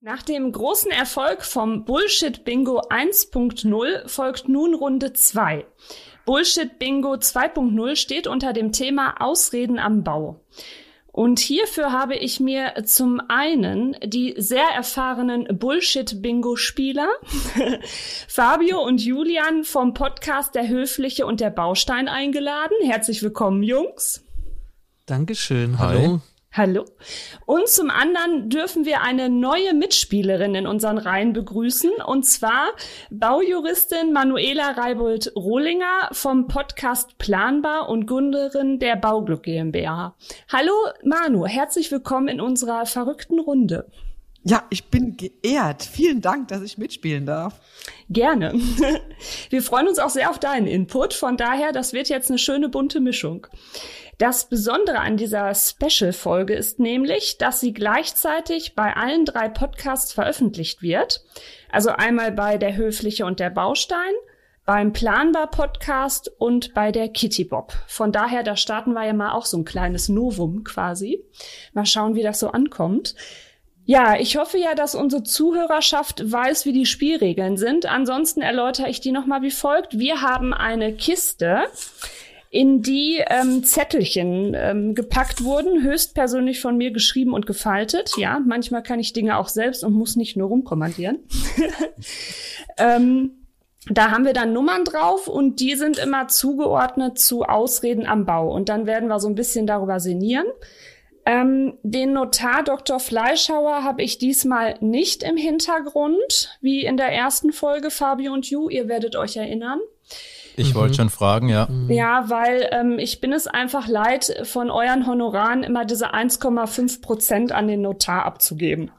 Nach dem großen Erfolg vom Bullshit Bingo 1.0 folgt nun Runde 2. Bullshit Bingo 2.0 steht unter dem Thema Ausreden am Bau. Und hierfür habe ich mir zum einen die sehr erfahrenen Bullshit-Bingo-Spieler Fabio und Julian vom Podcast Der Höfliche und der Baustein eingeladen. Herzlich willkommen, Jungs. Dankeschön. Hallo. Hallo. Und zum anderen dürfen wir eine neue Mitspielerin in unseren Reihen begrüßen, und zwar Baujuristin Manuela Reibold-Rohlinger vom Podcast Planbar und Gründerin der Bauglück GmbH. Hallo Manu, herzlich willkommen in unserer verrückten Runde. Ja, ich bin geehrt. Vielen Dank, dass ich mitspielen darf. Gerne. Wir freuen uns auch sehr auf deinen Input. Von daher, das wird jetzt eine schöne bunte Mischung. Das Besondere an dieser Special-Folge ist nämlich, dass sie gleichzeitig bei allen drei Podcasts veröffentlicht wird. Also einmal bei der Höfliche und der Baustein, beim Planbar Podcast und bei der Kitty Bob. Von daher, da starten wir ja mal auch so ein kleines Novum quasi. Mal schauen, wie das so ankommt. Ja, ich hoffe ja, dass unsere Zuhörerschaft weiß, wie die Spielregeln sind. Ansonsten erläutere ich die nochmal wie folgt. Wir haben eine Kiste in die ähm, Zettelchen ähm, gepackt wurden, höchstpersönlich von mir geschrieben und gefaltet. Ja, manchmal kann ich Dinge auch selbst und muss nicht nur rumkommandieren. ähm, da haben wir dann Nummern drauf und die sind immer zugeordnet zu Ausreden am Bau. Und dann werden wir so ein bisschen darüber sinnieren. Ähm, den Notar Dr. Fleischhauer habe ich diesmal nicht im Hintergrund, wie in der ersten Folge Fabio und Ju. Ihr werdet euch erinnern. Ich wollte mhm. schon fragen, ja. Mhm. Ja, weil ähm, ich bin es einfach leid, von euren Honoraren immer diese 1,5 Prozent an den Notar abzugeben.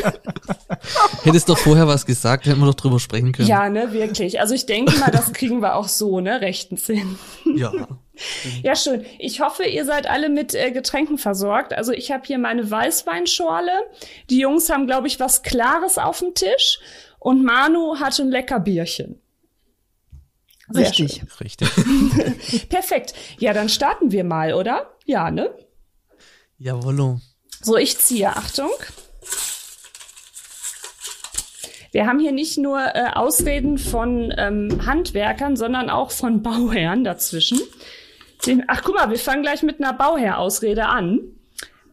Hättest doch vorher was gesagt, hätten wir doch drüber sprechen können. Ja, ne, wirklich. Also ich denke mal, das kriegen wir auch so, ne, rechten Sinn. Ja. Ja, schön. Ich hoffe, ihr seid alle mit äh, Getränken versorgt. Also ich habe hier meine Weißweinschorle. Die Jungs haben, glaube ich, was Klares auf dem Tisch. Und Manu hat ein lecker Bierchen. Richtig. Richtig. Perfekt. Ja, dann starten wir mal, oder? Ja, ne? Jawollo. So, ich ziehe. Achtung. Wir haben hier nicht nur äh, Ausreden von ähm, Handwerkern, sondern auch von Bauherren dazwischen. Den, ach, guck mal, wir fangen gleich mit einer Bauherr-Ausrede an.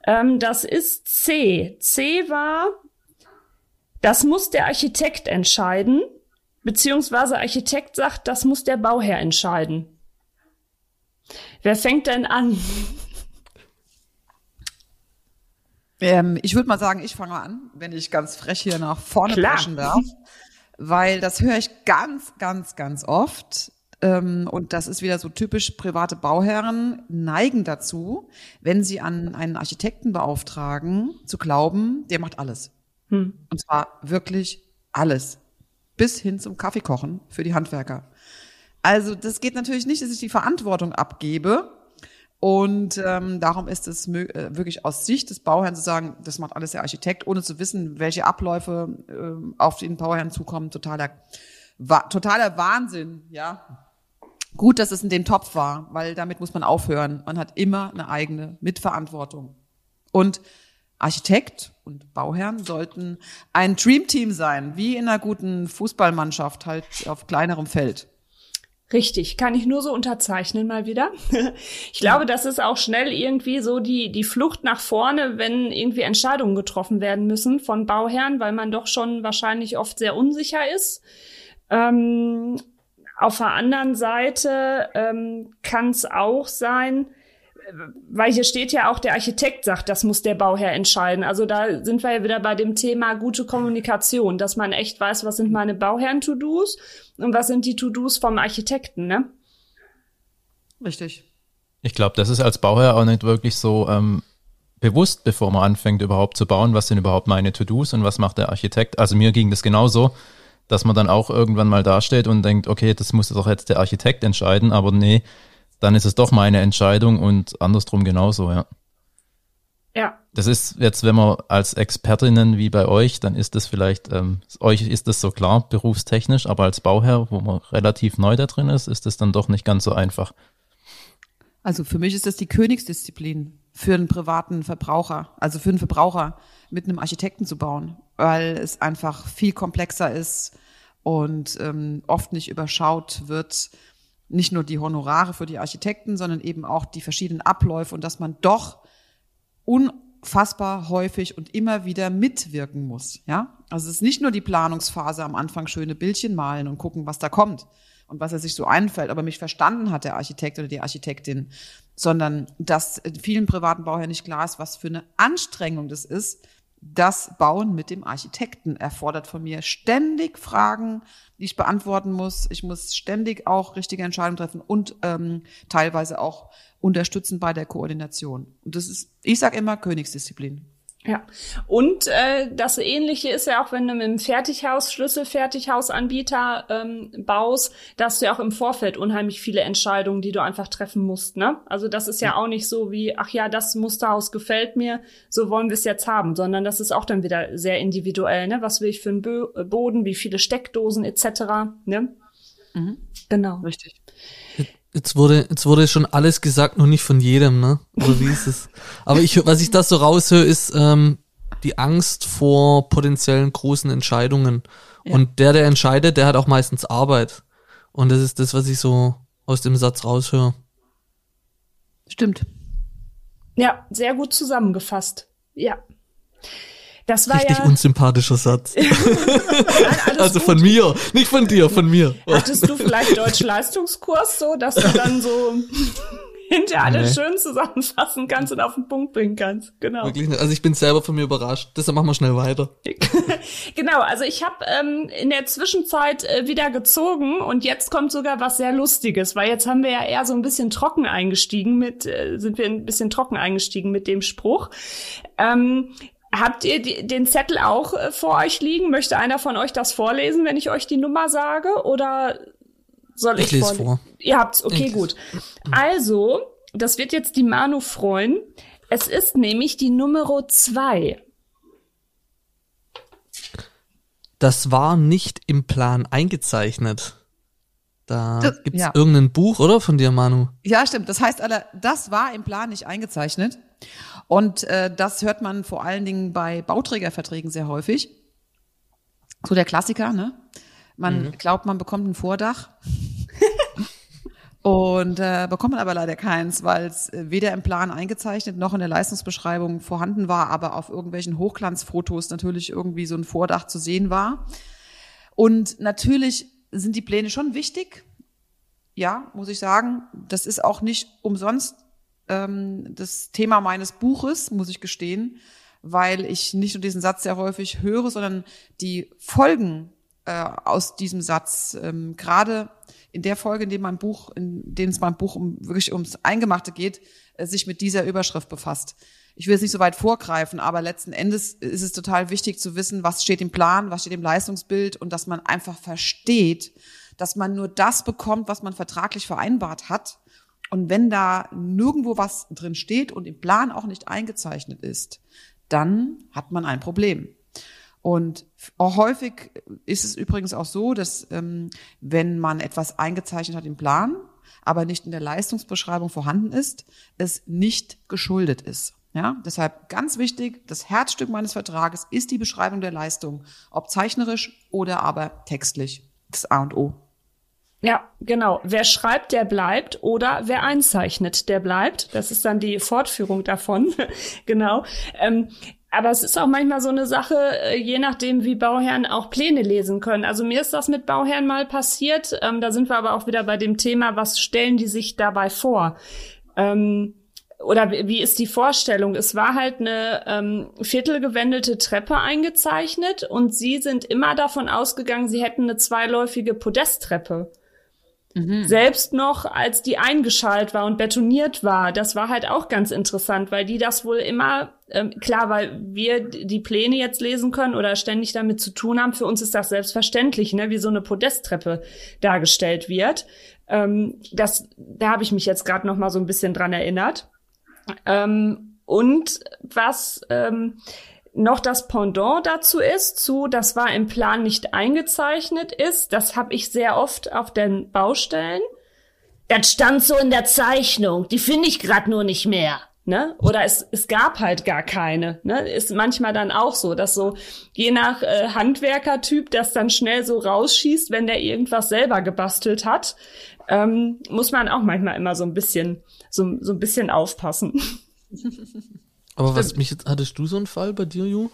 Ähm, das ist C. C war, das muss der Architekt entscheiden. Beziehungsweise Architekt sagt, das muss der Bauherr entscheiden. Wer fängt denn an? Ähm, ich würde mal sagen, ich fange an, wenn ich ganz frech hier nach vorne preschen darf. Weil das höre ich ganz, ganz, ganz oft. Ähm, und das ist wieder so typisch private Bauherren neigen dazu, wenn sie an einen Architekten beauftragen, zu glauben, der macht alles. Hm. Und zwar wirklich alles bis hin zum Kaffeekochen für die Handwerker. Also das geht natürlich nicht, dass ich die Verantwortung abgebe. Und ähm, darum ist es äh, wirklich aus Sicht des Bauherrn zu sagen, das macht alles der Architekt, ohne zu wissen, welche Abläufe äh, auf den Bauherrn zukommen. Totaler, wa totaler Wahnsinn, ja. Gut, dass es in dem Topf war, weil damit muss man aufhören. Man hat immer eine eigene Mitverantwortung. Und Architekt und Bauherren sollten ein Dreamteam sein, wie in einer guten Fußballmannschaft, halt auf kleinerem Feld. Richtig, kann ich nur so unterzeichnen mal wieder. Ich glaube, das ist auch schnell irgendwie so die, die Flucht nach vorne, wenn irgendwie Entscheidungen getroffen werden müssen von Bauherren, weil man doch schon wahrscheinlich oft sehr unsicher ist. Ähm, auf der anderen Seite ähm, kann es auch sein, weil hier steht ja auch, der Architekt sagt, das muss der Bauherr entscheiden. Also da sind wir ja wieder bei dem Thema gute Kommunikation, dass man echt weiß, was sind meine Bauherren-To-Dos und was sind die To-Dos vom Architekten, ne? Richtig. Ich glaube, das ist als Bauherr auch nicht wirklich so ähm, bewusst, bevor man anfängt überhaupt zu bauen, was sind überhaupt meine To-Dos und was macht der Architekt. Also mir ging das genauso, dass man dann auch irgendwann mal dasteht und denkt, okay, das muss doch jetzt der Architekt entscheiden, aber nee, dann ist es doch meine Entscheidung und andersrum genauso, ja. Ja. Das ist jetzt, wenn man als Expertinnen wie bei euch, dann ist das vielleicht, ähm, euch ist das so klar, berufstechnisch, aber als Bauherr, wo man relativ neu da drin ist, ist das dann doch nicht ganz so einfach. Also für mich ist das die Königsdisziplin für einen privaten Verbraucher, also für einen Verbraucher mit einem Architekten zu bauen, weil es einfach viel komplexer ist und ähm, oft nicht überschaut wird, nicht nur die Honorare für die Architekten, sondern eben auch die verschiedenen Abläufe und dass man doch unfassbar häufig und immer wieder mitwirken muss. Ja, also es ist nicht nur die Planungsphase am Anfang schöne Bildchen malen und gucken, was da kommt und was er sich so einfällt, aber mich verstanden hat der Architekt oder die Architektin, sondern dass vielen privaten Bauherren nicht klar ist, was für eine Anstrengung das ist, das Bauen mit dem Architekten erfordert von mir ständig Fragen, die ich beantworten muss. Ich muss ständig auch richtige Entscheidungen treffen und ähm, teilweise auch unterstützen bei der Koordination. Und das ist, ich sage immer, Königsdisziplin. Ja, und äh, das Ähnliche ist ja auch, wenn du mit einem Fertighaus, Schlüsselfertighausanbieter ähm, baust, dass du ja auch im Vorfeld unheimlich viele Entscheidungen, die du einfach treffen musst. Ne? Also das ist ja, auch nicht so wie, ach ja, das Musterhaus gefällt mir, so wollen wir es jetzt haben, sondern das ist auch dann wieder sehr individuell. Ne? Was will ich für einen Bo Boden, wie viele Steckdosen etc. Ne? Mhm. Genau. Richtig. Jetzt wurde, jetzt wurde schon alles gesagt, nur nicht von jedem, ne? Oder wie ist es? Aber ich, was ich da so raushöre, ist ähm, die Angst vor potenziellen großen Entscheidungen. Ja. Und der, der entscheidet, der hat auch meistens Arbeit. Und das ist das, was ich so aus dem Satz raushöre. Stimmt. Ja, sehr gut zusammengefasst. Ja. Das war Richtig ja unsympathischer Satz. Also gut. von mir, nicht von dir, von mir. Hattest du vielleicht Deutsch-Leistungskurs so, dass du dann so hinter alles nee. schön zusammenfassen kannst und auf den Punkt bringen kannst. Genau. Wirklich nicht. Also ich bin selber von mir überrascht. Deshalb machen wir schnell weiter. genau, also ich habe ähm, in der Zwischenzeit äh, wieder gezogen und jetzt kommt sogar was sehr Lustiges, weil jetzt haben wir ja eher so ein bisschen trocken eingestiegen mit, äh, sind wir ein bisschen trocken eingestiegen mit dem Spruch. Ähm, Habt ihr die, den Zettel auch äh, vor euch liegen? Möchte einer von euch das vorlesen, wenn ich euch die Nummer sage? Oder soll ich, ich lese vor? Ihr habt's, okay, ich gut. Also, das wird jetzt die Manu freuen. Es ist nämlich die Nummer zwei. Das war nicht im Plan eingezeichnet. Da das, gibt's ja. irgendein Buch, oder? Von dir, Manu? Ja, stimmt. Das heißt, alle, das war im Plan nicht eingezeichnet. Und äh, das hört man vor allen Dingen bei Bauträgerverträgen sehr häufig. So der Klassiker, ne? Man mhm. glaubt, man bekommt ein Vordach. und äh, bekommt man aber leider keins, weil es weder im Plan eingezeichnet noch in der Leistungsbeschreibung vorhanden war, aber auf irgendwelchen Hochglanzfotos natürlich irgendwie so ein Vordach zu sehen war. Und natürlich sind die Pläne schon wichtig. Ja, muss ich sagen. Das ist auch nicht umsonst ähm, das Thema meines Buches, muss ich gestehen, weil ich nicht nur diesen Satz sehr häufig höre, sondern die Folgen äh, aus diesem Satz, ähm, gerade in der Folge, in dem mein Buch, in dem es mein Buch um, wirklich ums Eingemachte geht, äh, sich mit dieser Überschrift befasst. Ich will jetzt nicht so weit vorgreifen, aber letzten Endes ist es total wichtig zu wissen, was steht im Plan, was steht im Leistungsbild und dass man einfach versteht, dass man nur das bekommt, was man vertraglich vereinbart hat und wenn da nirgendwo was drin steht und im Plan auch nicht eingezeichnet ist, dann hat man ein Problem. Und auch häufig ist es übrigens auch so, dass ähm, wenn man etwas eingezeichnet hat im Plan, aber nicht in der Leistungsbeschreibung vorhanden ist, es nicht geschuldet ist. Ja, deshalb ganz wichtig, das Herzstück meines Vertrages ist die Beschreibung der Leistung, ob zeichnerisch oder aber textlich. Das A und O. Ja, genau. Wer schreibt, der bleibt oder wer einzeichnet, der bleibt. Das ist dann die Fortführung davon. genau. Ähm, aber es ist auch manchmal so eine Sache, äh, je nachdem, wie Bauherren auch Pläne lesen können. Also mir ist das mit Bauherren mal passiert. Ähm, da sind wir aber auch wieder bei dem Thema, was stellen die sich dabei vor? Ähm, oder wie ist die Vorstellung? Es war halt eine ähm, viertelgewendelte Treppe eingezeichnet und sie sind immer davon ausgegangen, sie hätten eine zweiläufige Podesttreppe. Mhm. Selbst noch, als die eingeschalt war und betoniert war, das war halt auch ganz interessant, weil die das wohl immer, ähm, klar, weil wir die Pläne jetzt lesen können oder ständig damit zu tun haben, für uns ist das selbstverständlich, ne, wie so eine Podesttreppe dargestellt wird. Ähm, das, da habe ich mich jetzt gerade noch mal so ein bisschen dran erinnert. Ähm, und was ähm, noch das Pendant dazu ist, zu das war im Plan nicht eingezeichnet ist, das habe ich sehr oft auf den Baustellen. Das stand so in der Zeichnung, die finde ich gerade nur nicht mehr. Ne? Oder es, es gab halt gar keine. Ne? Ist manchmal dann auch so, dass so je nach äh, Handwerkertyp das dann schnell so rausschießt, wenn der irgendwas selber gebastelt hat, ähm, muss man auch manchmal immer so ein bisschen so, so ein bisschen aufpassen. Aber was mich jetzt, hattest du so einen Fall bei dir, Ju?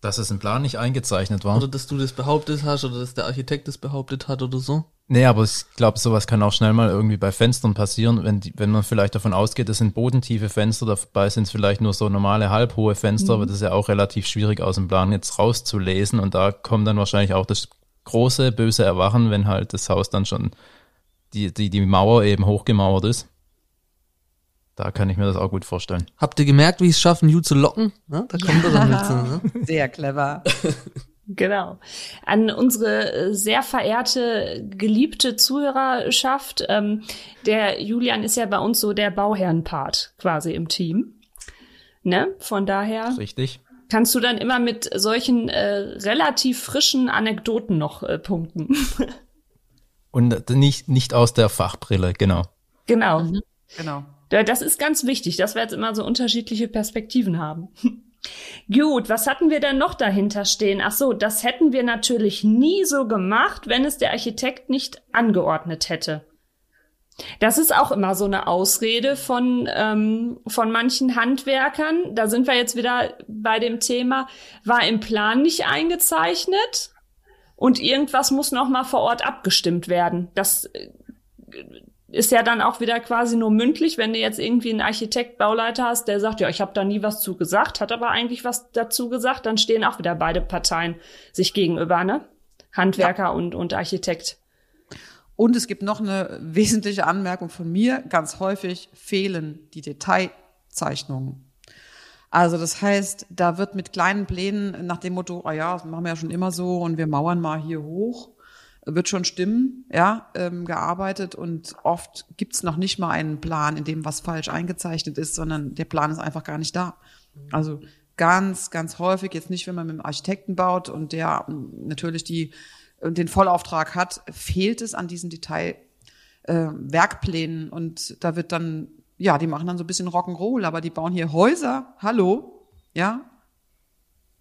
Dass es im Plan nicht eingezeichnet war. Oder dass du das behauptet hast oder dass der Architekt das behauptet hat oder so? Nee, aber ich glaube, sowas kann auch schnell mal irgendwie bei Fenstern passieren, wenn, die, wenn man vielleicht davon ausgeht, es sind bodentiefe Fenster, dabei sind es vielleicht nur so normale halbhohe Fenster, mhm. aber das ist ja auch relativ schwierig aus dem Plan jetzt rauszulesen und da kommt dann wahrscheinlich auch das große böse Erwachen, wenn halt das Haus dann schon die, die, die Mauer eben hochgemauert ist. Da kann ich mir das auch gut vorstellen. Habt ihr gemerkt, wie ich es schaffen, You zu locken? Ja, da kommt er dann mit. Ne? Sehr clever. Genau. An unsere äh, sehr verehrte, geliebte Zuhörerschaft. Ähm, der Julian ist ja bei uns so der Bauherrenpart quasi im Team. Ne? Von daher. Richtig. Kannst du dann immer mit solchen äh, relativ frischen Anekdoten noch äh, punkten? Und nicht, nicht aus der Fachbrille, genau. Genau. Mhm. Genau. Das ist ganz wichtig, dass wir jetzt immer so unterschiedliche Perspektiven haben. Gut, was hatten wir denn noch dahinter stehen? Ach so, das hätten wir natürlich nie so gemacht, wenn es der Architekt nicht angeordnet hätte. Das ist auch immer so eine Ausrede von, ähm, von manchen Handwerkern. Da sind wir jetzt wieder bei dem Thema, war im Plan nicht eingezeichnet und irgendwas muss noch mal vor Ort abgestimmt werden. Das äh, ist ja dann auch wieder quasi nur mündlich, wenn du jetzt irgendwie einen Architekt, Bauleiter hast, der sagt, ja, ich habe da nie was zu gesagt, hat aber eigentlich was dazu gesagt, dann stehen auch wieder beide Parteien sich gegenüber, ne? Handwerker ja. und, und Architekt. Und es gibt noch eine wesentliche Anmerkung von mir. Ganz häufig fehlen die Detailzeichnungen. Also das heißt, da wird mit kleinen Plänen nach dem Motto, oh ja, das machen wir ja schon immer so und wir mauern mal hier hoch wird schon stimmen, ja, ähm, gearbeitet und oft gibt's noch nicht mal einen Plan, in dem was falsch eingezeichnet ist, sondern der Plan ist einfach gar nicht da. Also ganz, ganz häufig, jetzt nicht, wenn man mit einem Architekten baut und der ähm, natürlich die, äh, den Vollauftrag hat, fehlt es an diesen Detail, äh, Werkplänen und da wird dann, ja, die machen dann so ein bisschen Rock'n'Roll, aber die bauen hier Häuser, hallo, ja,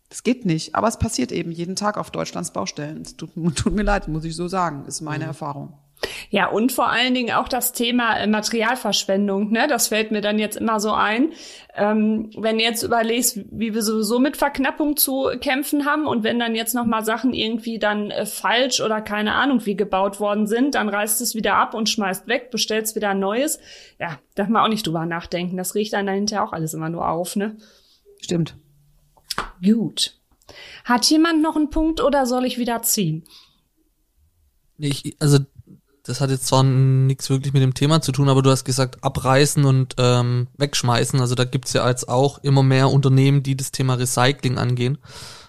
das geht nicht, aber es passiert eben jeden Tag auf Deutschlands Baustellen. Es tut, tut mir leid, muss ich so sagen, ist meine mhm. Erfahrung. Ja, und vor allen Dingen auch das Thema äh, Materialverschwendung, ne? Das fällt mir dann jetzt immer so ein. Ähm, wenn du jetzt überlegst, wie wir sowieso mit Verknappung zu kämpfen haben und wenn dann jetzt nochmal Sachen irgendwie dann äh, falsch oder keine Ahnung wie gebaut worden sind, dann reißt es wieder ab und schmeißt weg, bestellst wieder ein neues. Ja, darf man auch nicht drüber nachdenken. Das riecht dann dahinter auch alles immer nur auf, ne? Stimmt. Gut. Hat jemand noch einen Punkt oder soll ich wieder ziehen? Ich, also das hat jetzt zwar nichts wirklich mit dem Thema zu tun, aber du hast gesagt, abreißen und ähm, wegschmeißen. Also da gibt's ja als auch immer mehr Unternehmen, die das Thema Recycling angehen.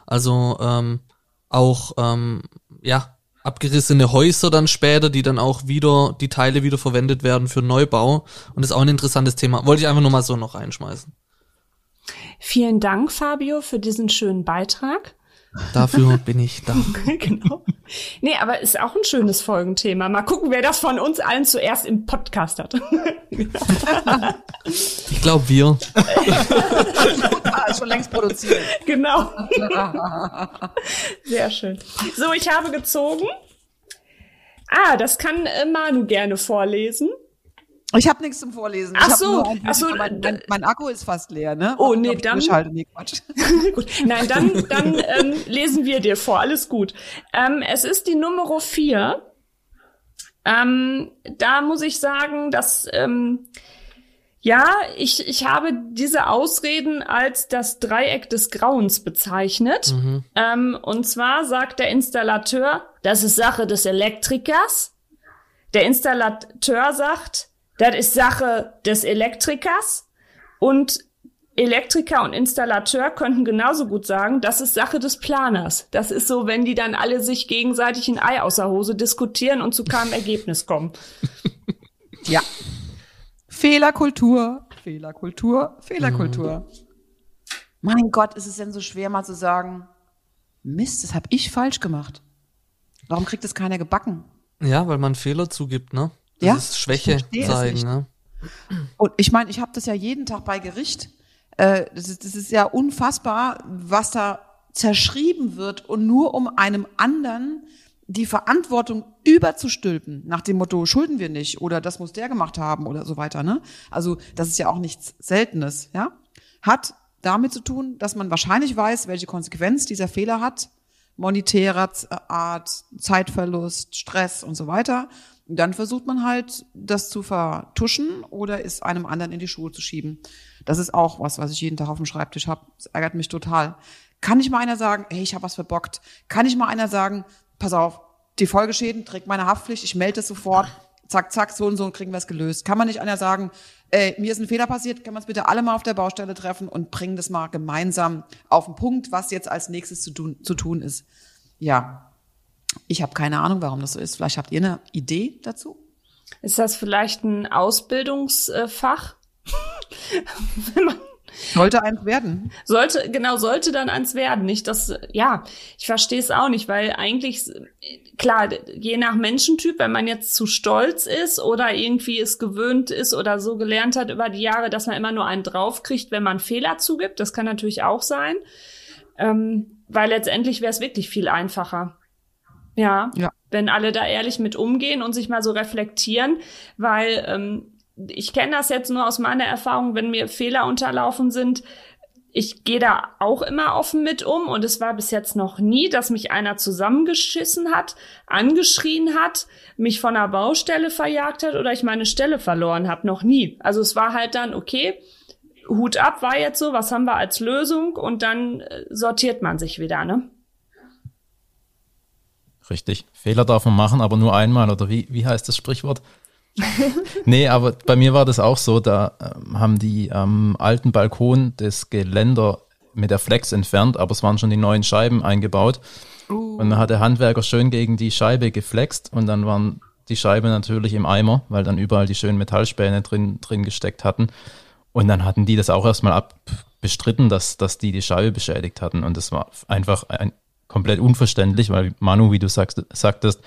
Also ähm, auch ähm, ja abgerissene Häuser dann später, die dann auch wieder die Teile wieder verwendet werden für Neubau. Und das ist auch ein interessantes Thema. Wollte ich einfach nur mal so noch reinschmeißen. Vielen Dank, Fabio, für diesen schönen Beitrag. Dafür bin ich da. genau. Nee, aber ist auch ein schönes Folgenthema. Mal gucken, wer das von uns allen zuerst im Podcast hat. ich glaube, wir. ah, schon längst produziert. Genau. Sehr schön. So, ich habe gezogen. Ah, das kann äh, Manu gerne vorlesen. Ich habe nichts zum Vorlesen. Ach so, ach so mein, mein, mein, Akku ist fast leer, ne? Oh, nee, dann. Nee, Quatsch. gut. Nein, dann, dann ähm, lesen wir dir vor. Alles gut. Ähm, es ist die Nummer vier. Ähm, da muss ich sagen, dass ähm, ja, ich, ich habe diese Ausreden als das Dreieck des Grauens bezeichnet. Mhm. Ähm, und zwar sagt der Installateur, das ist Sache des Elektrikers. Der Installateur sagt, das ist Sache des Elektrikers und Elektriker und Installateur könnten genauso gut sagen, das ist Sache des Planers. Das ist so, wenn die dann alle sich gegenseitig ein Ei aus der Hose diskutieren und zu keinem Ergebnis kommen. Ja. Fehlerkultur, Fehlerkultur, Fehlerkultur. Mhm. Mein Gott, ist es denn so schwer, mal zu sagen, Mist, das habe ich falsch gemacht. Warum kriegt das keiner gebacken? Ja, weil man Fehler zugibt, ne? Das ja? ist Schwäche zeigen, ne? Und ich meine, ich habe das ja jeden Tag bei Gericht. Äh, das, ist, das ist ja unfassbar, was da zerschrieben wird und nur um einem anderen die Verantwortung überzustülpen, nach dem Motto, schulden wir nicht oder das muss der gemacht haben oder so weiter. Ne? Also das ist ja auch nichts Seltenes, ja. Hat damit zu tun, dass man wahrscheinlich weiß, welche Konsequenz dieser Fehler hat, monetärer Art, Zeitverlust, Stress und so weiter. Dann versucht man halt, das zu vertuschen oder es einem anderen in die Schuhe zu schieben. Das ist auch was, was ich jeden Tag auf dem Schreibtisch habe. Das ärgert mich total. Kann nicht mal einer sagen, hey, ich habe was verbockt? Kann nicht mal einer sagen, pass auf, die Folgeschäden trägt meine Haftpflicht, ich melde es sofort, zack, zack, so und so und kriegen wir es gelöst. Kann man nicht einer sagen, äh, mir ist ein Fehler passiert, können wir uns bitte alle mal auf der Baustelle treffen und bringen das mal gemeinsam auf den Punkt, was jetzt als nächstes zu tun, zu tun ist. Ja, ich habe keine Ahnung, warum das so ist. Vielleicht habt ihr eine Idee dazu? Ist das vielleicht ein Ausbildungsfach? Wenn man sollte eins werden. Sollte, genau, sollte dann eins werden. Nicht das, ja, ich verstehe es auch nicht, weil eigentlich, klar, je nach Menschentyp, wenn man jetzt zu stolz ist oder irgendwie es gewöhnt ist oder so gelernt hat über die Jahre, dass man immer nur einen draufkriegt, wenn man Fehler zugibt, das kann natürlich auch sein. Ähm, weil letztendlich wäre es wirklich viel einfacher. Ja, ja, wenn alle da ehrlich mit umgehen und sich mal so reflektieren, weil ähm, ich kenne das jetzt nur aus meiner Erfahrung, wenn mir Fehler unterlaufen sind. Ich gehe da auch immer offen mit um und es war bis jetzt noch nie, dass mich einer zusammengeschissen hat, angeschrien hat, mich von der Baustelle verjagt hat oder ich meine Stelle verloren habe. Noch nie. Also es war halt dann, okay, Hut ab war jetzt so, was haben wir als Lösung und dann äh, sortiert man sich wieder, ne? Richtig. Fehler darf man machen, aber nur einmal, oder wie, wie heißt das Sprichwort? nee, aber bei mir war das auch so, da ähm, haben die am alten Balkon das Geländer mit der Flex entfernt, aber es waren schon die neuen Scheiben eingebaut. Uh. Und dann hat der Handwerker schön gegen die Scheibe geflext und dann waren die Scheibe natürlich im Eimer, weil dann überall die schönen Metallspäne drin, drin gesteckt hatten. Und dann hatten die das auch erstmal abbestritten, dass, dass die die Scheibe beschädigt hatten. Und das war einfach ein, komplett unverständlich, weil Manu, wie du sagst, sagtest,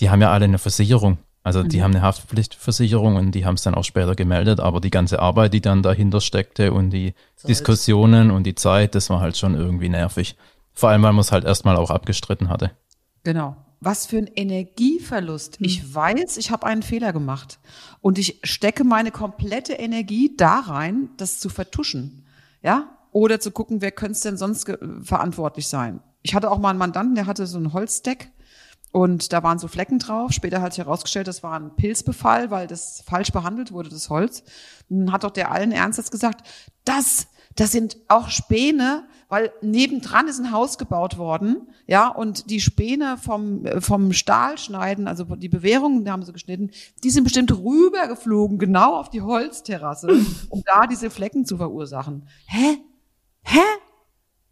die haben ja alle eine Versicherung. Also die mhm. haben eine Haftpflichtversicherung und die haben es dann auch später gemeldet, aber die ganze Arbeit, die dann dahinter steckte und die Zeit. Diskussionen und die Zeit, das war halt schon irgendwie nervig. Vor allem, weil man es halt erstmal auch abgestritten hatte. Genau. Was für ein Energieverlust. Mhm. Ich weiß, ich habe einen Fehler gemacht und ich stecke meine komplette Energie da rein, das zu vertuschen. Ja? Oder zu gucken, wer könnte es denn sonst verantwortlich sein. Ich hatte auch mal einen Mandanten, der hatte so ein Holzdeck und da waren so Flecken drauf. Später hat sich herausgestellt, das war ein Pilzbefall, weil das falsch behandelt wurde, das Holz. Dann hat doch der allen Ernstes gesagt, das, das sind auch Späne, weil nebendran ist ein Haus gebaut worden, ja, und die Späne vom, vom Stahl schneiden, also die Bewährungen, die haben sie geschnitten, die sind bestimmt rübergeflogen, genau auf die Holzterrasse, um da diese Flecken zu verursachen. Hä? Hä?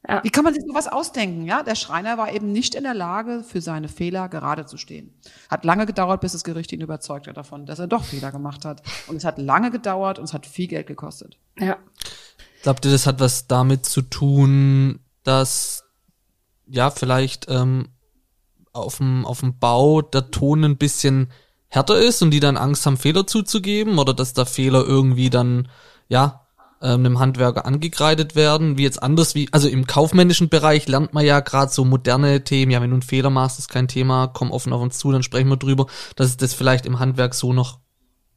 Ja. Wie kann man sich sowas ausdenken? Ja, der Schreiner war eben nicht in der Lage, für seine Fehler gerade zu stehen. Hat lange gedauert, bis das Gericht ihn überzeugt hat davon, dass er doch Fehler gemacht hat. Und es hat lange gedauert und es hat viel Geld gekostet. Ja. Glaubt ihr, das hat was damit zu tun, dass ja vielleicht ähm, auf dem auf dem Bau der Ton ein bisschen härter ist und die dann Angst haben, Fehler zuzugeben oder dass der Fehler irgendwie dann ja einem Handwerker angekreidet werden, wie jetzt anders wie, also im kaufmännischen Bereich lernt man ja gerade so moderne Themen, ja, wenn du einen Fehler machst, ist kein Thema, komm offen auf uns zu, dann sprechen wir drüber, dass es das vielleicht im Handwerk so noch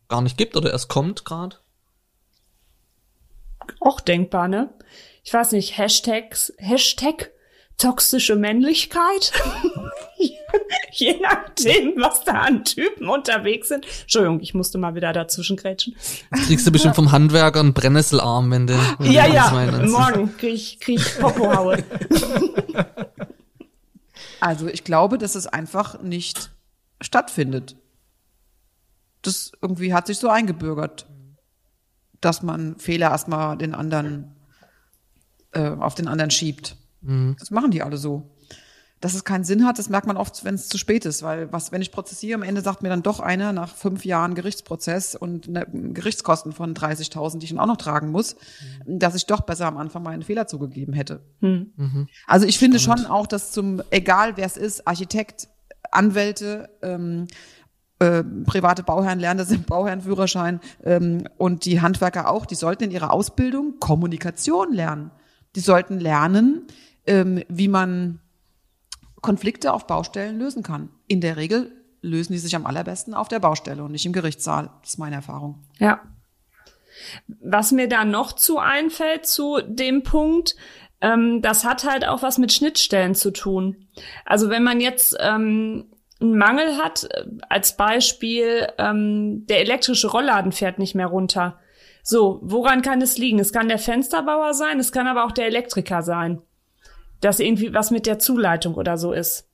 gar nicht gibt oder erst kommt gerade. Auch denkbar, ne? Ich weiß nicht, Hashtags, Hashtag toxische Männlichkeit. Je nachdem, was da an Typen unterwegs sind. Entschuldigung, ich musste mal wieder dazwischen grätschen. Jetzt kriegst du bestimmt vom Handwerker einen Brennnesselarm, wenn du. Wenn ja, ja, morgen krieg ich, krieg ich Popohaue. Also ich glaube, dass es einfach nicht stattfindet. das irgendwie hat sich so eingebürgert, dass man Fehler erstmal den anderen äh, auf den anderen schiebt. Mhm. Das machen die alle so dass es keinen Sinn hat, das merkt man oft, wenn es zu spät ist, weil was, wenn ich prozessiere, am Ende sagt mir dann doch einer nach fünf Jahren Gerichtsprozess und eine Gerichtskosten von 30.000, die ich dann auch noch tragen muss, mhm. dass ich doch besser am Anfang meinen Fehler zugegeben hätte. Mhm. mhm. Also ich finde Spannend. schon auch, dass zum, egal wer es ist, Architekt, Anwälte, ähm, äh, private Bauherren lernen das im Bauherrenführerschein ähm, und die Handwerker auch, die sollten in ihrer Ausbildung Kommunikation lernen. Die sollten lernen, ähm, wie man Konflikte auf Baustellen lösen kann. In der Regel lösen die sich am allerbesten auf der Baustelle und nicht im Gerichtssaal. Das ist meine Erfahrung. Ja. Was mir da noch zu einfällt zu dem Punkt, ähm, das hat halt auch was mit Schnittstellen zu tun. Also wenn man jetzt ähm, einen Mangel hat, äh, als Beispiel, ähm, der elektrische Rollladen fährt nicht mehr runter. So, woran kann es liegen? Es kann der Fensterbauer sein, es kann aber auch der Elektriker sein dass irgendwie was mit der Zuleitung oder so ist.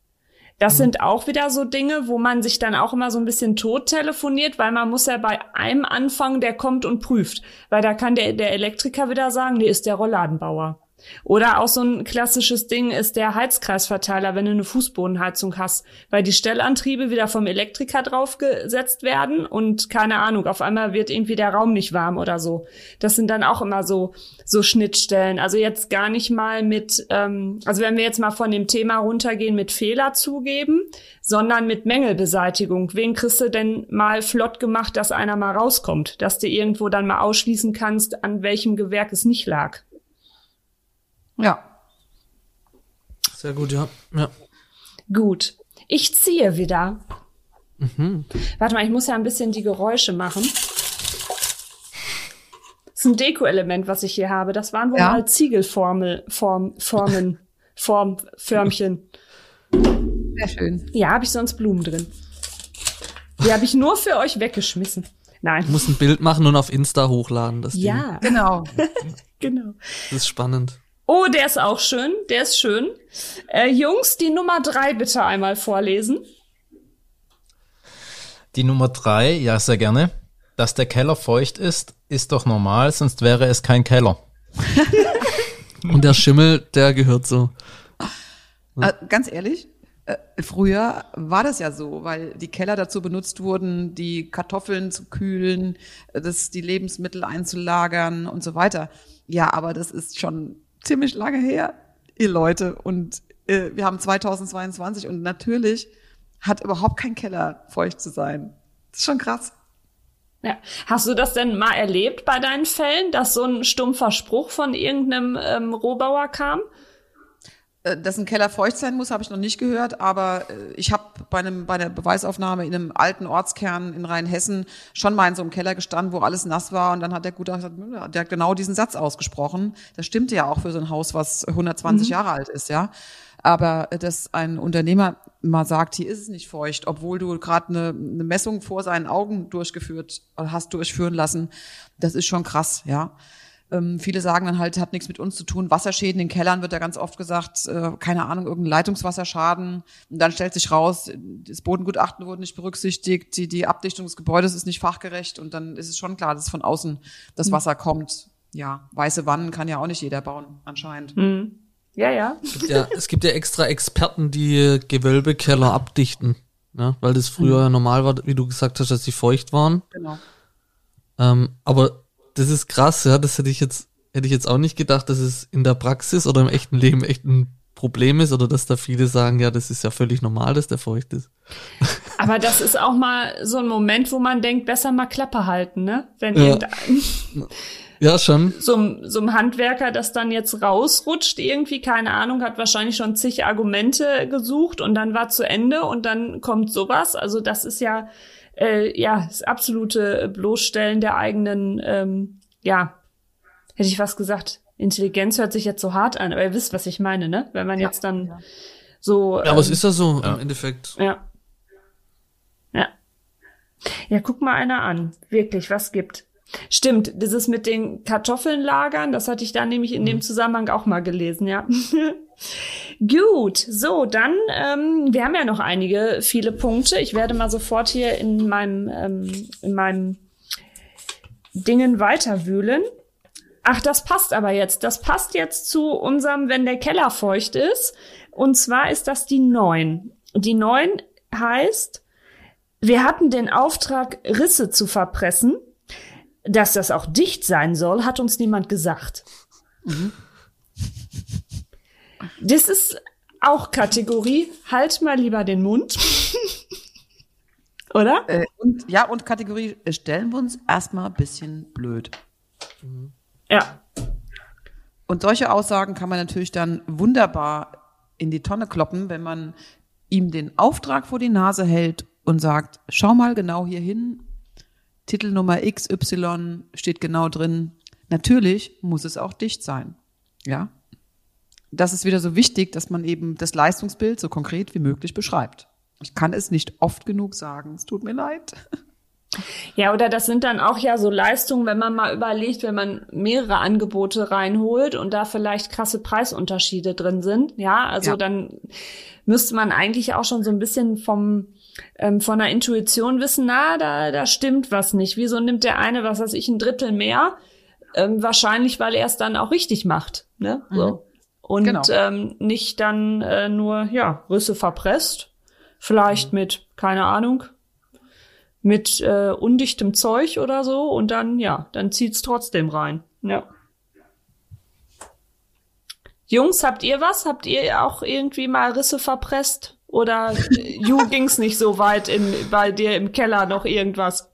Das mhm. sind auch wieder so Dinge, wo man sich dann auch immer so ein bisschen tot telefoniert, weil man muss ja bei einem anfangen, der kommt und prüft. Weil da kann der, der Elektriker wieder sagen, nee, ist der Rollladenbauer. Oder auch so ein klassisches Ding ist der Heizkreisverteiler, wenn du eine Fußbodenheizung hast, weil die Stellantriebe wieder vom Elektriker draufgesetzt werden und keine Ahnung, auf einmal wird irgendwie der Raum nicht warm oder so. Das sind dann auch immer so so Schnittstellen. Also jetzt gar nicht mal mit, ähm, also wenn wir jetzt mal von dem Thema runtergehen mit Fehler zugeben, sondern mit Mängelbeseitigung. Wen kriegst du denn mal flott gemacht, dass einer mal rauskommt, dass du irgendwo dann mal ausschließen kannst, an welchem Gewerk es nicht lag? Ja. Sehr gut, ja. ja. Gut. Ich ziehe wieder. Mhm. Warte mal, ich muss ja ein bisschen die Geräusche machen. Das ist ein Deko-Element, was ich hier habe. Das waren wohl ja. mal Ziegelformel, Form, Formen, Form, Förmchen. Sehr schön. Ja, habe ich sonst Blumen drin. Die habe ich nur für euch weggeschmissen. Nein. Du musst ein Bild machen und auf Insta hochladen. Das ja, Ding. genau. genau. Das ist spannend. Oh, der ist auch schön. Der ist schön. Äh, Jungs, die Nummer drei bitte einmal vorlesen. Die Nummer drei, ja, sehr gerne. Dass der Keller feucht ist, ist doch normal, sonst wäre es kein Keller. Und der Schimmel, der gehört so. Äh, ganz ehrlich, äh, früher war das ja so, weil die Keller dazu benutzt wurden, die Kartoffeln zu kühlen, das, die Lebensmittel einzulagern und so weiter. Ja, aber das ist schon ziemlich lange her, ihr Leute. Und äh, wir haben 2022 und natürlich hat überhaupt kein Keller feucht zu sein. Das ist schon krass. Ja. Hast du das denn mal erlebt bei deinen Fällen, dass so ein stumpfer Spruch von irgendeinem ähm, Rohbauer kam? Äh, dass ein Keller feucht sein muss, habe ich noch nicht gehört, aber äh, ich habe bei einem bei der Beweisaufnahme in einem alten Ortskern in Rheinhessen schon mal in so einem Keller gestanden, wo alles nass war und dann hat der Gutachter gesagt, der hat genau diesen Satz ausgesprochen. Das stimmte ja auch für so ein Haus, was 120 mhm. Jahre alt ist, ja. Aber dass ein Unternehmer mal sagt, hier ist es nicht feucht, obwohl du gerade eine, eine Messung vor seinen Augen durchgeführt hast durchführen lassen, das ist schon krass, ja. Ähm, viele sagen dann halt, hat nichts mit uns zu tun. Wasserschäden in Kellern wird ja ganz oft gesagt, äh, keine Ahnung, irgendein Leitungswasserschaden. Und dann stellt sich raus, das Bodengutachten wurde nicht berücksichtigt, die, die Abdichtung des Gebäudes ist nicht fachgerecht und dann ist es schon klar, dass von außen das mhm. Wasser kommt. Ja, weiße Wannen kann ja auch nicht jeder bauen, anscheinend. Mhm. Ja, ja. Es gibt ja, es gibt ja extra Experten, die Gewölbekeller abdichten. Ne? Weil das früher mhm. normal war, wie du gesagt hast, dass sie feucht waren. Genau. Ähm, aber das ist krass, ja, das hätte ich jetzt, hätte ich jetzt auch nicht gedacht, dass es in der Praxis oder im echten Leben echt ein Problem ist oder dass da viele sagen, ja, das ist ja völlig normal, dass der feucht ist. Aber das ist auch mal so ein Moment, wo man denkt, besser mal Klappe halten, ne? Wenn ja. Ja, schon. So, so ein Handwerker, das dann jetzt rausrutscht, irgendwie, keine Ahnung, hat wahrscheinlich schon zig Argumente gesucht und dann war zu Ende und dann kommt sowas. Also das ist ja, äh, ja, das absolute Bloßstellen der eigenen, ähm, ja, hätte ich was gesagt. Intelligenz hört sich jetzt so hart an, aber ihr wisst, was ich meine, ne? Wenn man ja, jetzt dann ja. so. Ja, aber es ist ja so ja. im Endeffekt. Ja. Ja. Ja, guck mal einer an. Wirklich, was gibt. Stimmt, dieses mit den Kartoffeln lagern, das hatte ich da nämlich in mhm. dem Zusammenhang auch mal gelesen, ja. Gut, so, dann, ähm, wir haben ja noch einige, viele Punkte. Ich werde mal sofort hier in meinem, ähm, in meinem Dingen weiterwühlen. Ach, das passt aber jetzt. Das passt jetzt zu unserem, wenn der Keller feucht ist. Und zwar ist das die 9. Die 9 heißt, wir hatten den Auftrag, Risse zu verpressen. Dass das auch dicht sein soll, hat uns niemand gesagt. Mhm. Das ist auch Kategorie, halt mal lieber den Mund. Oder? Äh, und, ja, und Kategorie, äh, stellen wir uns erstmal ein bisschen blöd. Ja. Und solche Aussagen kann man natürlich dann wunderbar in die Tonne kloppen, wenn man ihm den Auftrag vor die Nase hält und sagt, schau mal genau hier hin, Titelnummer XY steht genau drin. Natürlich muss es auch dicht sein. Ja. Das ist wieder so wichtig, dass man eben das Leistungsbild so konkret wie möglich beschreibt. Ich kann es nicht oft genug sagen. Es tut mir leid. Ja, oder das sind dann auch ja so Leistungen, wenn man mal überlegt, wenn man mehrere Angebote reinholt und da vielleicht krasse Preisunterschiede drin sind. Ja, also ja. dann müsste man eigentlich auch schon so ein bisschen vom ähm, von der Intuition wissen, na, da, da stimmt was nicht. Wieso nimmt der eine, was weiß ich, ein Drittel mehr? Ähm, wahrscheinlich, weil er es dann auch richtig macht. Ne? So. Mhm. Und genau. ähm, nicht dann äh, nur, ja, Risse verpresst. Vielleicht mhm. mit, keine Ahnung, mit äh, undichtem Zeug oder so. Und dann, ja, dann zieht's trotzdem rein. Ja. Jungs, habt ihr was? Habt ihr auch irgendwie mal Risse verpresst? Oder Ju ging's nicht so weit in, bei dir im Keller noch irgendwas?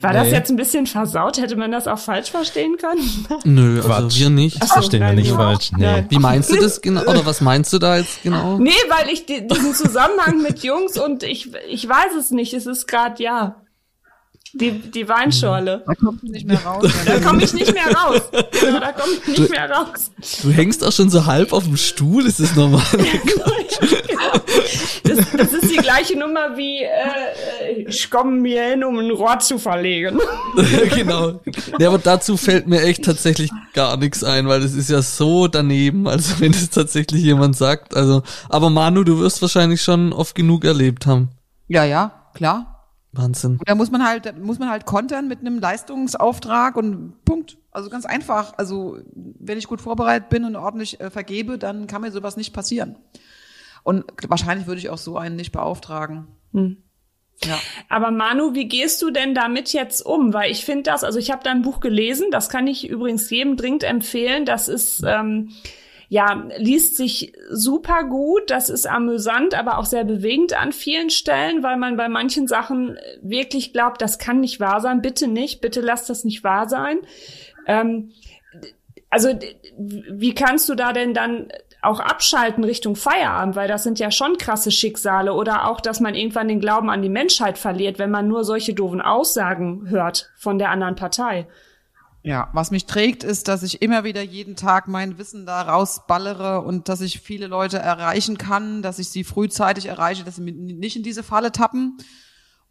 War nee. das jetzt ein bisschen versaut? Hätte man das auch falsch verstehen können? Nö, also Quatsch. wir nicht. Das verstehen wir nicht falsch. Nee. Wie meinst du das genau? Oder was meinst du da jetzt genau? Nee, weil ich diesen Zusammenhang mit Jungs und ich, ich weiß es nicht. Es ist gerade, ja, die, die Weinschorle. Da kommst du nicht mehr raus. da komme ich nicht mehr raus. Da komme ich nicht mehr raus. Du hängst auch schon so halb auf dem Stuhl, ist das normal? das, das ist die gleiche Nummer wie äh, ich komme mir hin, um ein Rohr zu verlegen. genau. Ja, aber dazu fällt mir echt tatsächlich gar nichts ein, weil das ist ja so daneben, also wenn es tatsächlich jemand sagt. Also, aber Manu, du wirst wahrscheinlich schon oft genug erlebt haben. Ja, ja, klar. Wahnsinn. da muss man halt, muss man halt kontern mit einem Leistungsauftrag und Punkt. Also ganz einfach. Also wenn ich gut vorbereitet bin und ordentlich äh, vergebe, dann kann mir sowas nicht passieren. Und wahrscheinlich würde ich auch so einen nicht beauftragen. Hm. Ja. Aber Manu, wie gehst du denn damit jetzt um? Weil ich finde das, also ich habe dein Buch gelesen, das kann ich übrigens jedem dringend empfehlen. Das ist ähm, ja, liest sich super gut, das ist amüsant, aber auch sehr bewegend an vielen Stellen, weil man bei manchen Sachen wirklich glaubt, das kann nicht wahr sein, bitte nicht, bitte lass das nicht wahr sein. Ähm, also wie kannst du da denn dann auch abschalten Richtung Feierabend, weil das sind ja schon krasse Schicksale oder auch, dass man irgendwann den Glauben an die Menschheit verliert, wenn man nur solche doofen Aussagen hört von der anderen Partei. Ja, was mich trägt, ist, dass ich immer wieder jeden Tag mein Wissen da rausballere und dass ich viele Leute erreichen kann, dass ich sie frühzeitig erreiche, dass sie nicht in diese Falle tappen.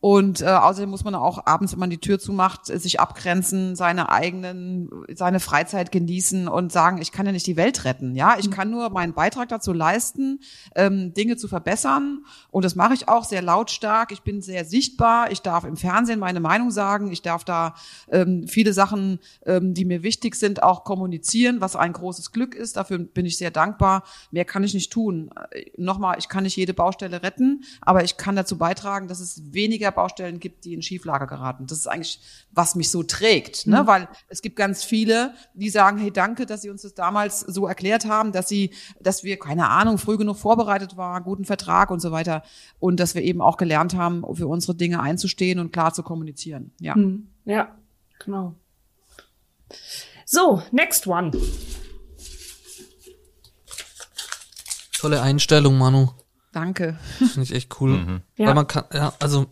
Und äh, außerdem muss man auch abends, wenn man die Tür zumacht, sich abgrenzen, seine eigenen, seine Freizeit genießen und sagen, ich kann ja nicht die Welt retten. Ja, ich mhm. kann nur meinen Beitrag dazu leisten, ähm, Dinge zu verbessern. Und das mache ich auch sehr lautstark. Ich bin sehr sichtbar. Ich darf im Fernsehen meine Meinung sagen. Ich darf da ähm, viele Sachen, ähm, die mir wichtig sind, auch kommunizieren, was ein großes Glück ist. Dafür bin ich sehr dankbar. Mehr kann ich nicht tun. Äh, nochmal, ich kann nicht jede Baustelle retten, aber ich kann dazu beitragen, dass es weniger Baustellen gibt, die in Schieflage geraten. Das ist eigentlich, was mich so trägt, ne? Mhm. weil es gibt ganz viele, die sagen, hey, danke, dass Sie uns das damals so erklärt haben, dass Sie, dass wir, keine Ahnung, früh genug vorbereitet waren, guten Vertrag und so weiter und dass wir eben auch gelernt haben, für unsere Dinge einzustehen und klar zu kommunizieren. Ja. Mhm. Ja, genau. So, next one. Tolle Einstellung, Manu. Danke. Finde ich echt cool. Mhm. Ja. Weil man kann, ja, also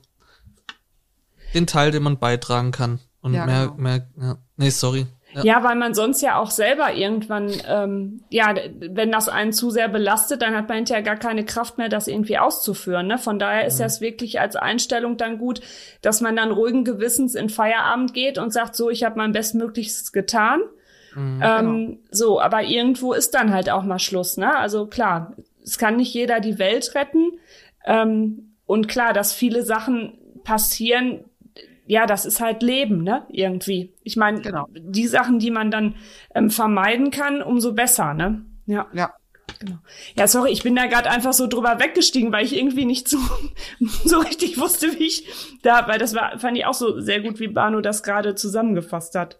den Teil, den man beitragen kann. Und ja, mehr, genau. mehr, ja. Nee, sorry. Ja. ja. weil man sonst ja auch selber irgendwann, ähm, ja, wenn das einen zu sehr belastet, dann hat man hinterher gar keine Kraft mehr, das irgendwie auszuführen. Ne? Von daher ist mhm. das wirklich als Einstellung dann gut, dass man dann ruhigen Gewissens in Feierabend geht und sagt, so, ich habe mein Bestmöglichstes getan. Mhm, ähm, genau. So, aber irgendwo ist dann halt auch mal Schluss, ne? Also klar, es kann nicht jeder die Welt retten. Ähm, und klar, dass viele Sachen passieren, ja, das ist halt Leben, ne? Irgendwie. Ich meine, genau. die Sachen, die man dann ähm, vermeiden kann, umso besser, ne? Ja. Ja. Genau. Ja, sorry, ich bin da gerade einfach so drüber weggestiegen, weil ich irgendwie nicht so, so richtig wusste, wie ich da, weil das war, fand ich auch so sehr gut, wie Bano das gerade zusammengefasst hat.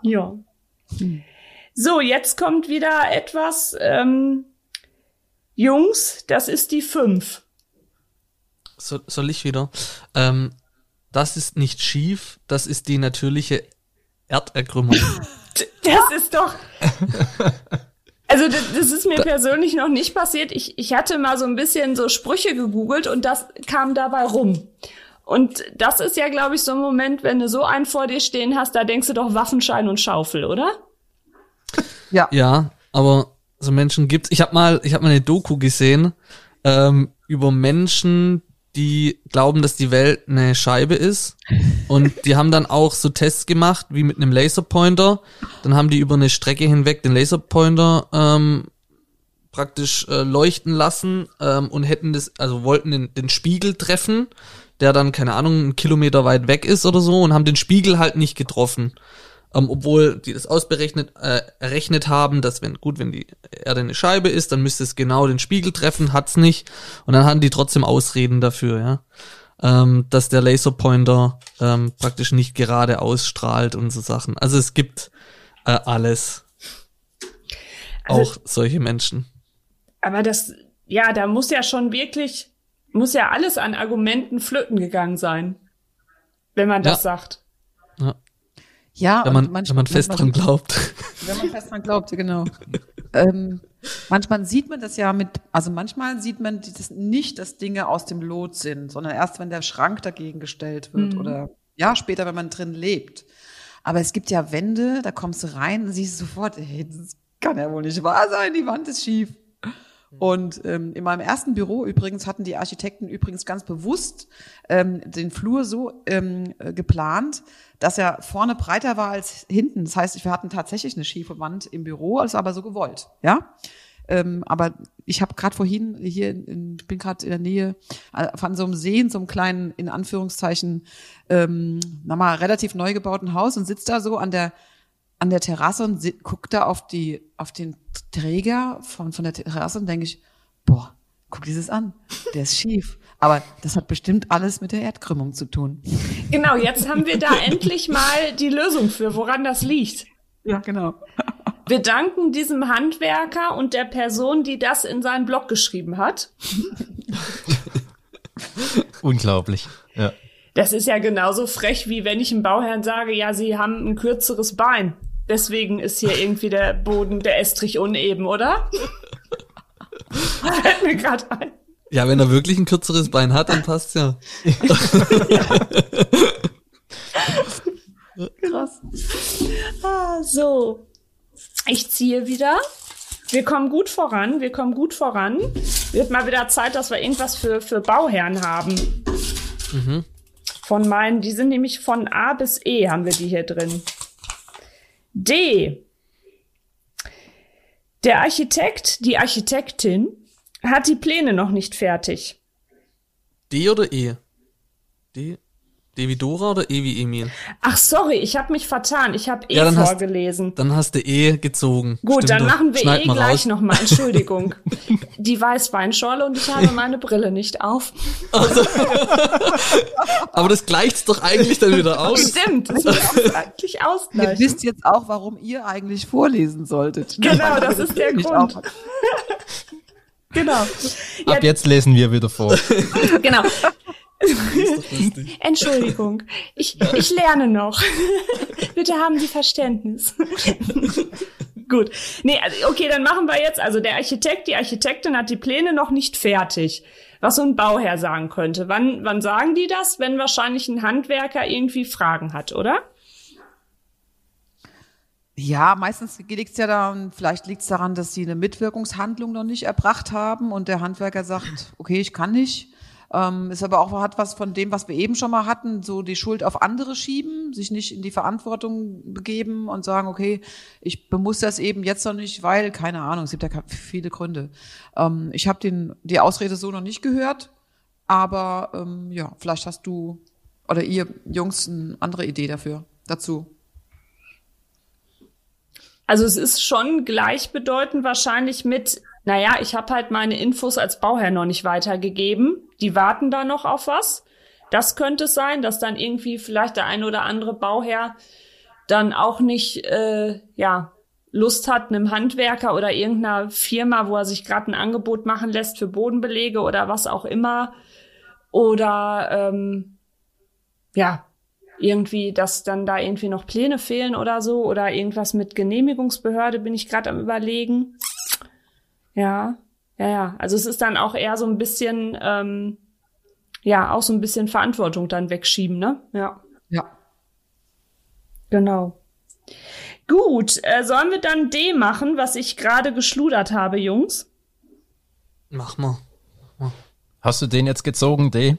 Ja. So, jetzt kommt wieder etwas, ähm, Jungs, das ist die fünf. So, soll ich wieder? Ähm, das ist nicht schief, das ist die natürliche Erderkrümmung. das ist doch. Also das, das ist mir da, persönlich noch nicht passiert. Ich, ich hatte mal so ein bisschen so Sprüche gegoogelt und das kam dabei rum. Und das ist ja, glaube ich, so ein Moment, wenn du so einen vor dir stehen hast, da denkst du doch Waffenschein und Schaufel, oder? Ja. Ja, aber so Menschen gibt's. Ich habe mal, ich habe mal eine Doku gesehen ähm, über Menschen, die glauben, dass die Welt eine Scheibe ist. Und die haben dann auch so Tests gemacht, wie mit einem Laserpointer. Dann haben die über eine Strecke hinweg den Laserpointer ähm, praktisch äh, leuchten lassen ähm, und hätten das, also wollten den, den Spiegel treffen, der dann, keine Ahnung, einen Kilometer weit weg ist oder so und haben den Spiegel halt nicht getroffen ähm, obwohl die das ausberechnet, äh, errechnet haben, dass wenn, gut, wenn die Erde eine Scheibe ist, dann müsste es genau den Spiegel treffen, hat's nicht. Und dann hatten die trotzdem Ausreden dafür, ja. Ähm, dass der Laserpointer ähm, praktisch nicht gerade ausstrahlt und so Sachen. Also es gibt äh, alles. Also, auch solche Menschen. Aber das, ja, da muss ja schon wirklich, muss ja alles an Argumenten flöten gegangen sein, wenn man das ja. sagt. Ja. Ja, wenn man, manchmal, wenn man fest dran glaubt. Wenn man fest dran glaubt, genau. ähm, manchmal sieht man das ja mit, also manchmal sieht man das nicht, dass Dinge aus dem Lot sind, sondern erst, wenn der Schrank dagegen gestellt wird mhm. oder ja, später, wenn man drin lebt. Aber es gibt ja Wände, da kommst du rein und siehst sofort, hey, das kann ja wohl nicht wahr sein, die Wand ist schief. Und ähm, in meinem ersten Büro übrigens hatten die Architekten übrigens ganz bewusst ähm, den Flur so ähm, äh, geplant, dass er vorne breiter war als hinten. Das heißt, wir hatten tatsächlich eine schiefe Wand im Büro, also aber so gewollt, ja. Ähm, aber ich habe gerade vorhin hier, in, ich bin gerade in der Nähe äh, von so einem See, in so einem kleinen, in Anführungszeichen, ähm, nochmal relativ neu gebauten Haus und sitzt da so an der an der Terrasse und guckt da auf die auf den Träger von von der Terrasse und denke ich, boah, guck dieses an, der ist schief. Aber das hat bestimmt alles mit der Erdkrümmung zu tun. Genau, jetzt haben wir da endlich mal die Lösung für, woran das liegt. Ja, genau. Wir danken diesem Handwerker und der Person, die das in seinen Blog geschrieben hat. Unglaublich, ja. Das ist ja genauso frech, wie wenn ich einem Bauherrn sage, ja, sie haben ein kürzeres Bein. Deswegen ist hier irgendwie der Boden, der Estrich uneben, oder? Fällt mir gerade ein. Ja, wenn er wirklich ein kürzeres Bein hat, dann passt's ja. Krass. Ah, so. Ich ziehe wieder. Wir kommen gut voran, wir kommen gut voran. Wird mal wieder Zeit, dass wir irgendwas für, für Bauherren haben. Mhm. Von meinen, die sind nämlich von A bis E haben wir die hier drin. D. Der Architekt, die Architektin hat die Pläne noch nicht fertig. D oder E? D? Wie Dora oder E wie Emil? Ach sorry, ich habe mich vertan. Ich habe E ja, vorgelesen. Hast, dann hast du E gezogen. Gut, Stimmt dann machen wir E gleich nochmal. Entschuldigung. Die Weißweinschorle und ich habe meine Brille nicht auf. Also, aber das gleicht's doch eigentlich dann wieder aus. Stimmt, das ist eigentlich ausgleichen. Ihr wisst jetzt auch, warum ihr eigentlich vorlesen solltet. Genau, das ist der Grund. Genau. Ab ja, jetzt lesen wir wieder vor. Genau. Entschuldigung, ich, ich lerne noch. Bitte haben Sie Verständnis. Gut. Nee, also, okay, dann machen wir jetzt, also der Architekt, die Architektin hat die Pläne noch nicht fertig. Was so ein Bauherr sagen könnte. Wann, wann sagen die das? Wenn wahrscheinlich ein Handwerker irgendwie Fragen hat, oder? Ja, meistens liegt es ja daran, vielleicht liegt es daran, dass sie eine Mitwirkungshandlung noch nicht erbracht haben und der Handwerker sagt, okay, ich kann nicht. Ähm, ist aber auch hat was von dem, was wir eben schon mal hatten, so die Schuld auf andere schieben, sich nicht in die Verantwortung begeben und sagen, okay, ich bemuss das eben jetzt noch nicht, weil keine Ahnung, es gibt ja viele Gründe. Ähm, ich habe den die Ausrede so noch nicht gehört, aber ähm, ja, vielleicht hast du oder ihr Jungs eine andere Idee dafür dazu. Also es ist schon gleichbedeutend wahrscheinlich mit, naja, ich habe halt meine Infos als Bauherr noch nicht weitergegeben. Die warten da noch auf was. Das könnte sein, dass dann irgendwie vielleicht der ein oder andere Bauherr dann auch nicht, äh, ja, Lust hat, einem Handwerker oder irgendeiner Firma, wo er sich gerade ein Angebot machen lässt für Bodenbelege oder was auch immer. Oder ähm, ja, irgendwie, dass dann da irgendwie noch Pläne fehlen oder so oder irgendwas mit Genehmigungsbehörde bin ich gerade am überlegen. Ja, ja, ja. Also es ist dann auch eher so ein bisschen, ähm, ja, auch so ein bisschen Verantwortung dann wegschieben, ne? Ja. Ja. Genau. Gut, äh, sollen wir dann D machen, was ich gerade geschludert habe, Jungs? Mach mal. Hast du den jetzt gezogen, D?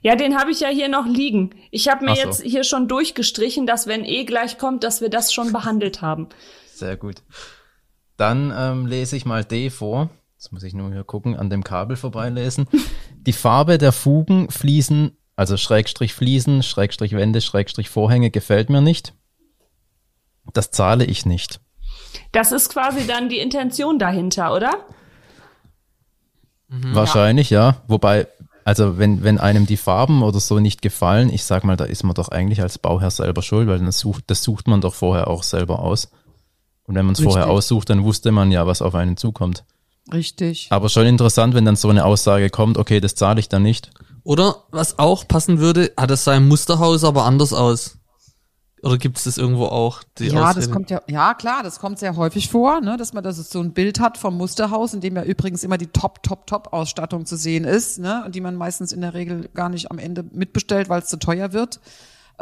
Ja, den habe ich ja hier noch liegen. Ich habe mir so. jetzt hier schon durchgestrichen, dass wenn E gleich kommt, dass wir das schon behandelt haben. Sehr gut. Dann ähm, lese ich mal D vor. Jetzt muss ich nur hier gucken, an dem Kabel vorbeilesen. Die Farbe der Fugen, Fliesen, also Schrägstrich Fliesen, Schrägstrich Wände, Schrägstrich Vorhänge gefällt mir nicht. Das zahle ich nicht. Das ist quasi dann die Intention dahinter, oder? Mhm, Wahrscheinlich, ja. ja. Wobei, also wenn, wenn einem die Farben oder so nicht gefallen, ich sag mal, da ist man doch eigentlich als Bauherr selber schuld, weil das sucht, das sucht man doch vorher auch selber aus. Und wenn man es vorher aussucht, dann wusste man ja, was auf einen zukommt. Richtig. Aber schon interessant, wenn dann so eine Aussage kommt, okay, das zahle ich dann nicht. Oder was auch passen würde, hat es sein Musterhaus aber anders aus. Oder gibt es das irgendwo auch? ja, Ausrede? das kommt ja, ja klar, das kommt sehr häufig vor, ne, dass man das so ein Bild hat vom Musterhaus, in dem ja übrigens immer die Top, Top, Top Ausstattung zu sehen ist, ne, und die man meistens in der Regel gar nicht am Ende mitbestellt, weil es zu teuer wird.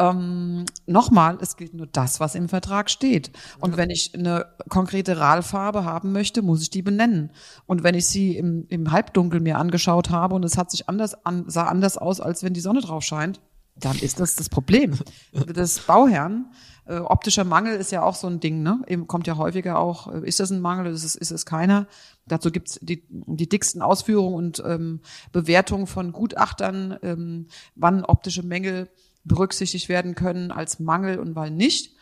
Ähm, Nochmal, es gilt nur das, was im Vertrag steht. Und wenn ich eine konkrete RAL-Farbe haben möchte, muss ich die benennen. Und wenn ich sie im, im Halbdunkel mir angeschaut habe und es hat sich anders an, sah anders aus, als wenn die Sonne drauf scheint, dann ist das das Problem des Bauherrn. Äh, optischer Mangel ist ja auch so ein Ding, ne? Eben kommt ja häufiger auch, äh, ist das ein Mangel, ist es, ist es keiner? Dazu gibt's die, die dicksten Ausführungen und ähm, Bewertungen von Gutachtern, ähm, wann optische Mängel berücksichtigt werden können als Mangel und wann nicht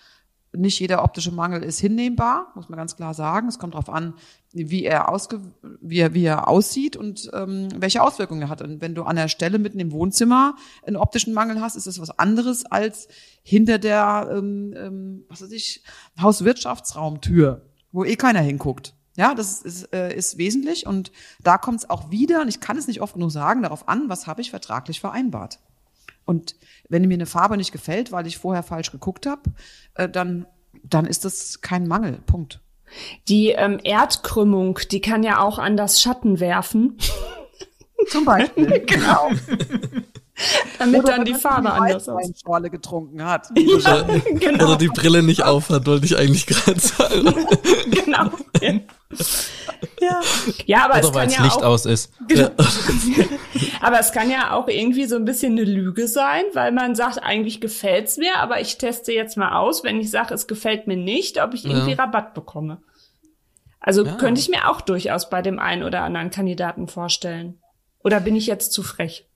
nicht jeder optische Mangel ist hinnehmbar, muss man ganz klar sagen. Es kommt darauf an, wie er, ausge wie er, wie er aussieht und ähm, welche Auswirkungen er hat. Und wenn du an der Stelle mitten im Wohnzimmer einen optischen Mangel hast, ist das was anderes als hinter der, ähm, ähm, was weiß ich, Hauswirtschaftsraumtür, wo eh keiner hinguckt. Ja, das ist, äh, ist wesentlich und da kommt es auch wieder, und ich kann es nicht oft genug sagen, darauf an, was habe ich vertraglich vereinbart. Und wenn mir eine Farbe nicht gefällt, weil ich vorher falsch geguckt habe, äh, dann, dann ist das kein Mangel. Punkt. Die ähm, Erdkrümmung, die kann ja auch an das Schatten werfen. Zum Beispiel. genau. Damit Oder dann die Farbe anders aussieht. Schorle getrunken hat. Ja, genau. Oder die Brille nicht aufhat, wollte ich eigentlich gerade sagen. genau. Ja. Ja, aber Oder es kann ja Licht auch, aus ist. Genau. aber es kann ja auch irgendwie so ein bisschen eine Lüge sein, weil man sagt, eigentlich gefällt's mir, aber ich teste jetzt mal aus, wenn ich sage, es gefällt mir nicht, ob ich irgendwie ja. Rabatt bekomme. Also ja. könnte ich mir auch durchaus bei dem einen oder anderen Kandidaten vorstellen. Oder bin ich jetzt zu frech?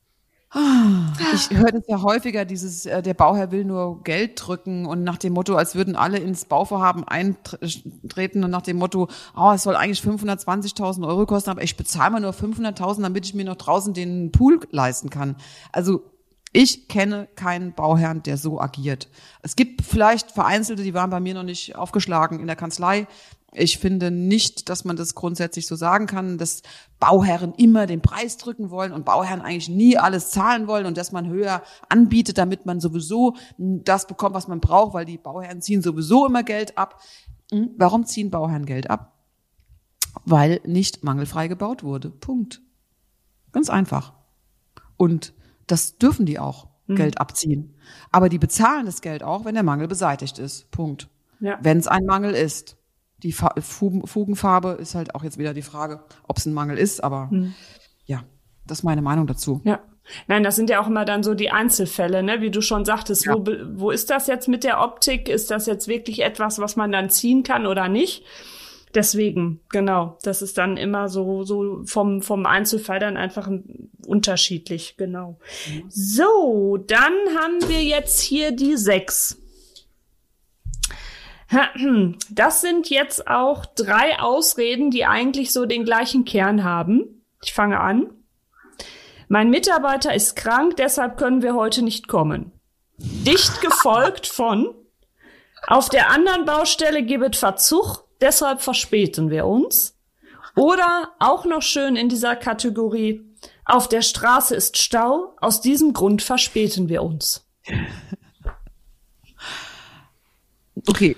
Ich höre das ja häufiger, dieses, äh, der Bauherr will nur Geld drücken und nach dem Motto, als würden alle ins Bauvorhaben eintreten und nach dem Motto, oh, es soll eigentlich 520.000 Euro kosten, aber ich bezahle mal nur 500.000, damit ich mir noch draußen den Pool leisten kann. Also ich kenne keinen Bauherrn, der so agiert. Es gibt vielleicht vereinzelte, die waren bei mir noch nicht aufgeschlagen in der Kanzlei, ich finde nicht, dass man das grundsätzlich so sagen kann, dass Bauherren immer den Preis drücken wollen und Bauherren eigentlich nie alles zahlen wollen und dass man höher anbietet, damit man sowieso das bekommt, was man braucht, weil die Bauherren ziehen sowieso immer Geld ab. Hm? Warum ziehen Bauherren Geld ab? Weil nicht mangelfrei gebaut wurde. Punkt. Ganz einfach. Und das dürfen die auch, mhm. Geld abziehen. Aber die bezahlen das Geld auch, wenn der Mangel beseitigt ist. Punkt. Ja. Wenn es ein Mangel ist. Die Fugenfarbe ist halt auch jetzt wieder die Frage, ob es ein Mangel ist, aber hm. ja, das ist meine Meinung dazu. Ja. Nein, das sind ja auch immer dann so die Einzelfälle, ne? Wie du schon sagtest, ja. wo, wo ist das jetzt mit der Optik? Ist das jetzt wirklich etwas, was man dann ziehen kann oder nicht? Deswegen, genau, das ist dann immer so, so vom, vom Einzelfall dann einfach unterschiedlich, genau. Mhm. So, dann haben wir jetzt hier die sechs. Das sind jetzt auch drei Ausreden, die eigentlich so den gleichen Kern haben. Ich fange an. Mein Mitarbeiter ist krank, deshalb können wir heute nicht kommen. Dicht gefolgt von auf der anderen Baustelle gibt Verzug, deshalb verspäten wir uns. Oder auch noch schön in dieser Kategorie, auf der Straße ist Stau, aus diesem Grund verspäten wir uns. Okay,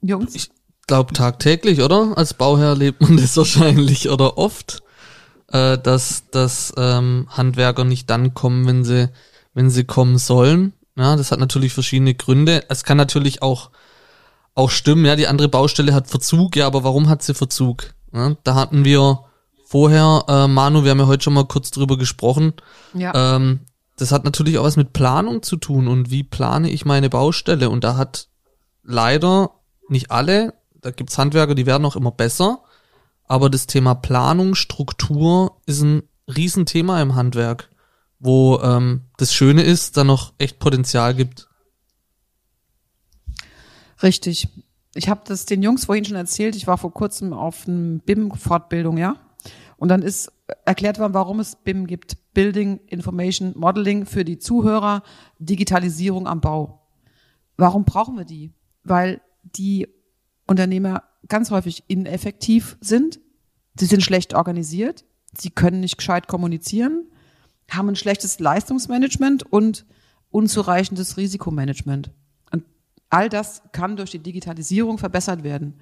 Jungs. Ich glaube tagtäglich, oder? Als Bauherr lebt man das wahrscheinlich oder oft äh, dass, dass ähm, Handwerker nicht dann kommen, wenn sie, wenn sie kommen sollen. Ja, das hat natürlich verschiedene Gründe. Es kann natürlich auch, auch stimmen, ja, die andere Baustelle hat Verzug, ja, aber warum hat sie Verzug? Ja, da hatten wir vorher, äh, Manu, wir haben ja heute schon mal kurz drüber gesprochen. Ja. Ähm, das hat natürlich auch was mit Planung zu tun und wie plane ich meine Baustelle. Und da hat leider nicht alle, da gibt's Handwerker, die werden auch immer besser, aber das Thema Planung, Struktur ist ein Riesenthema im Handwerk, wo ähm, das Schöne ist, da noch echt Potenzial gibt. Richtig. Ich habe das den Jungs vorhin schon erzählt. Ich war vor kurzem auf einem BIM-Fortbildung, ja. Und dann ist erklärt worden, warum es BIM gibt. Building Information Modeling für die Zuhörer, Digitalisierung am Bau. Warum brauchen wir die? Weil die Unternehmer ganz häufig ineffektiv sind. Sie sind schlecht organisiert. Sie können nicht gescheit kommunizieren, haben ein schlechtes Leistungsmanagement und unzureichendes Risikomanagement. Und all das kann durch die Digitalisierung verbessert werden.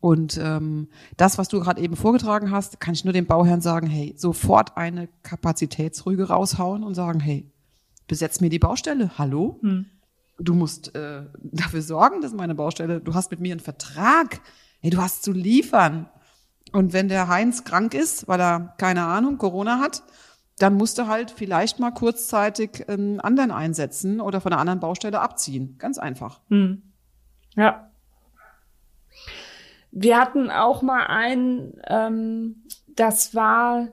Und ähm, das, was du gerade eben vorgetragen hast, kann ich nur dem Bauherrn sagen, hey, sofort eine Kapazitätsrüge raushauen und sagen, hey, besetz mir die Baustelle. Hallo? Hm. Du musst äh, dafür sorgen, dass meine Baustelle, du hast mit mir einen Vertrag hey, du hast zu liefern. Und wenn der Heinz krank ist, weil er keine Ahnung, Corona hat, dann musst du halt vielleicht mal kurzzeitig einen anderen einsetzen oder von einer anderen Baustelle abziehen. Ganz einfach. Hm. Ja. Wir hatten auch mal einen, ähm, das war,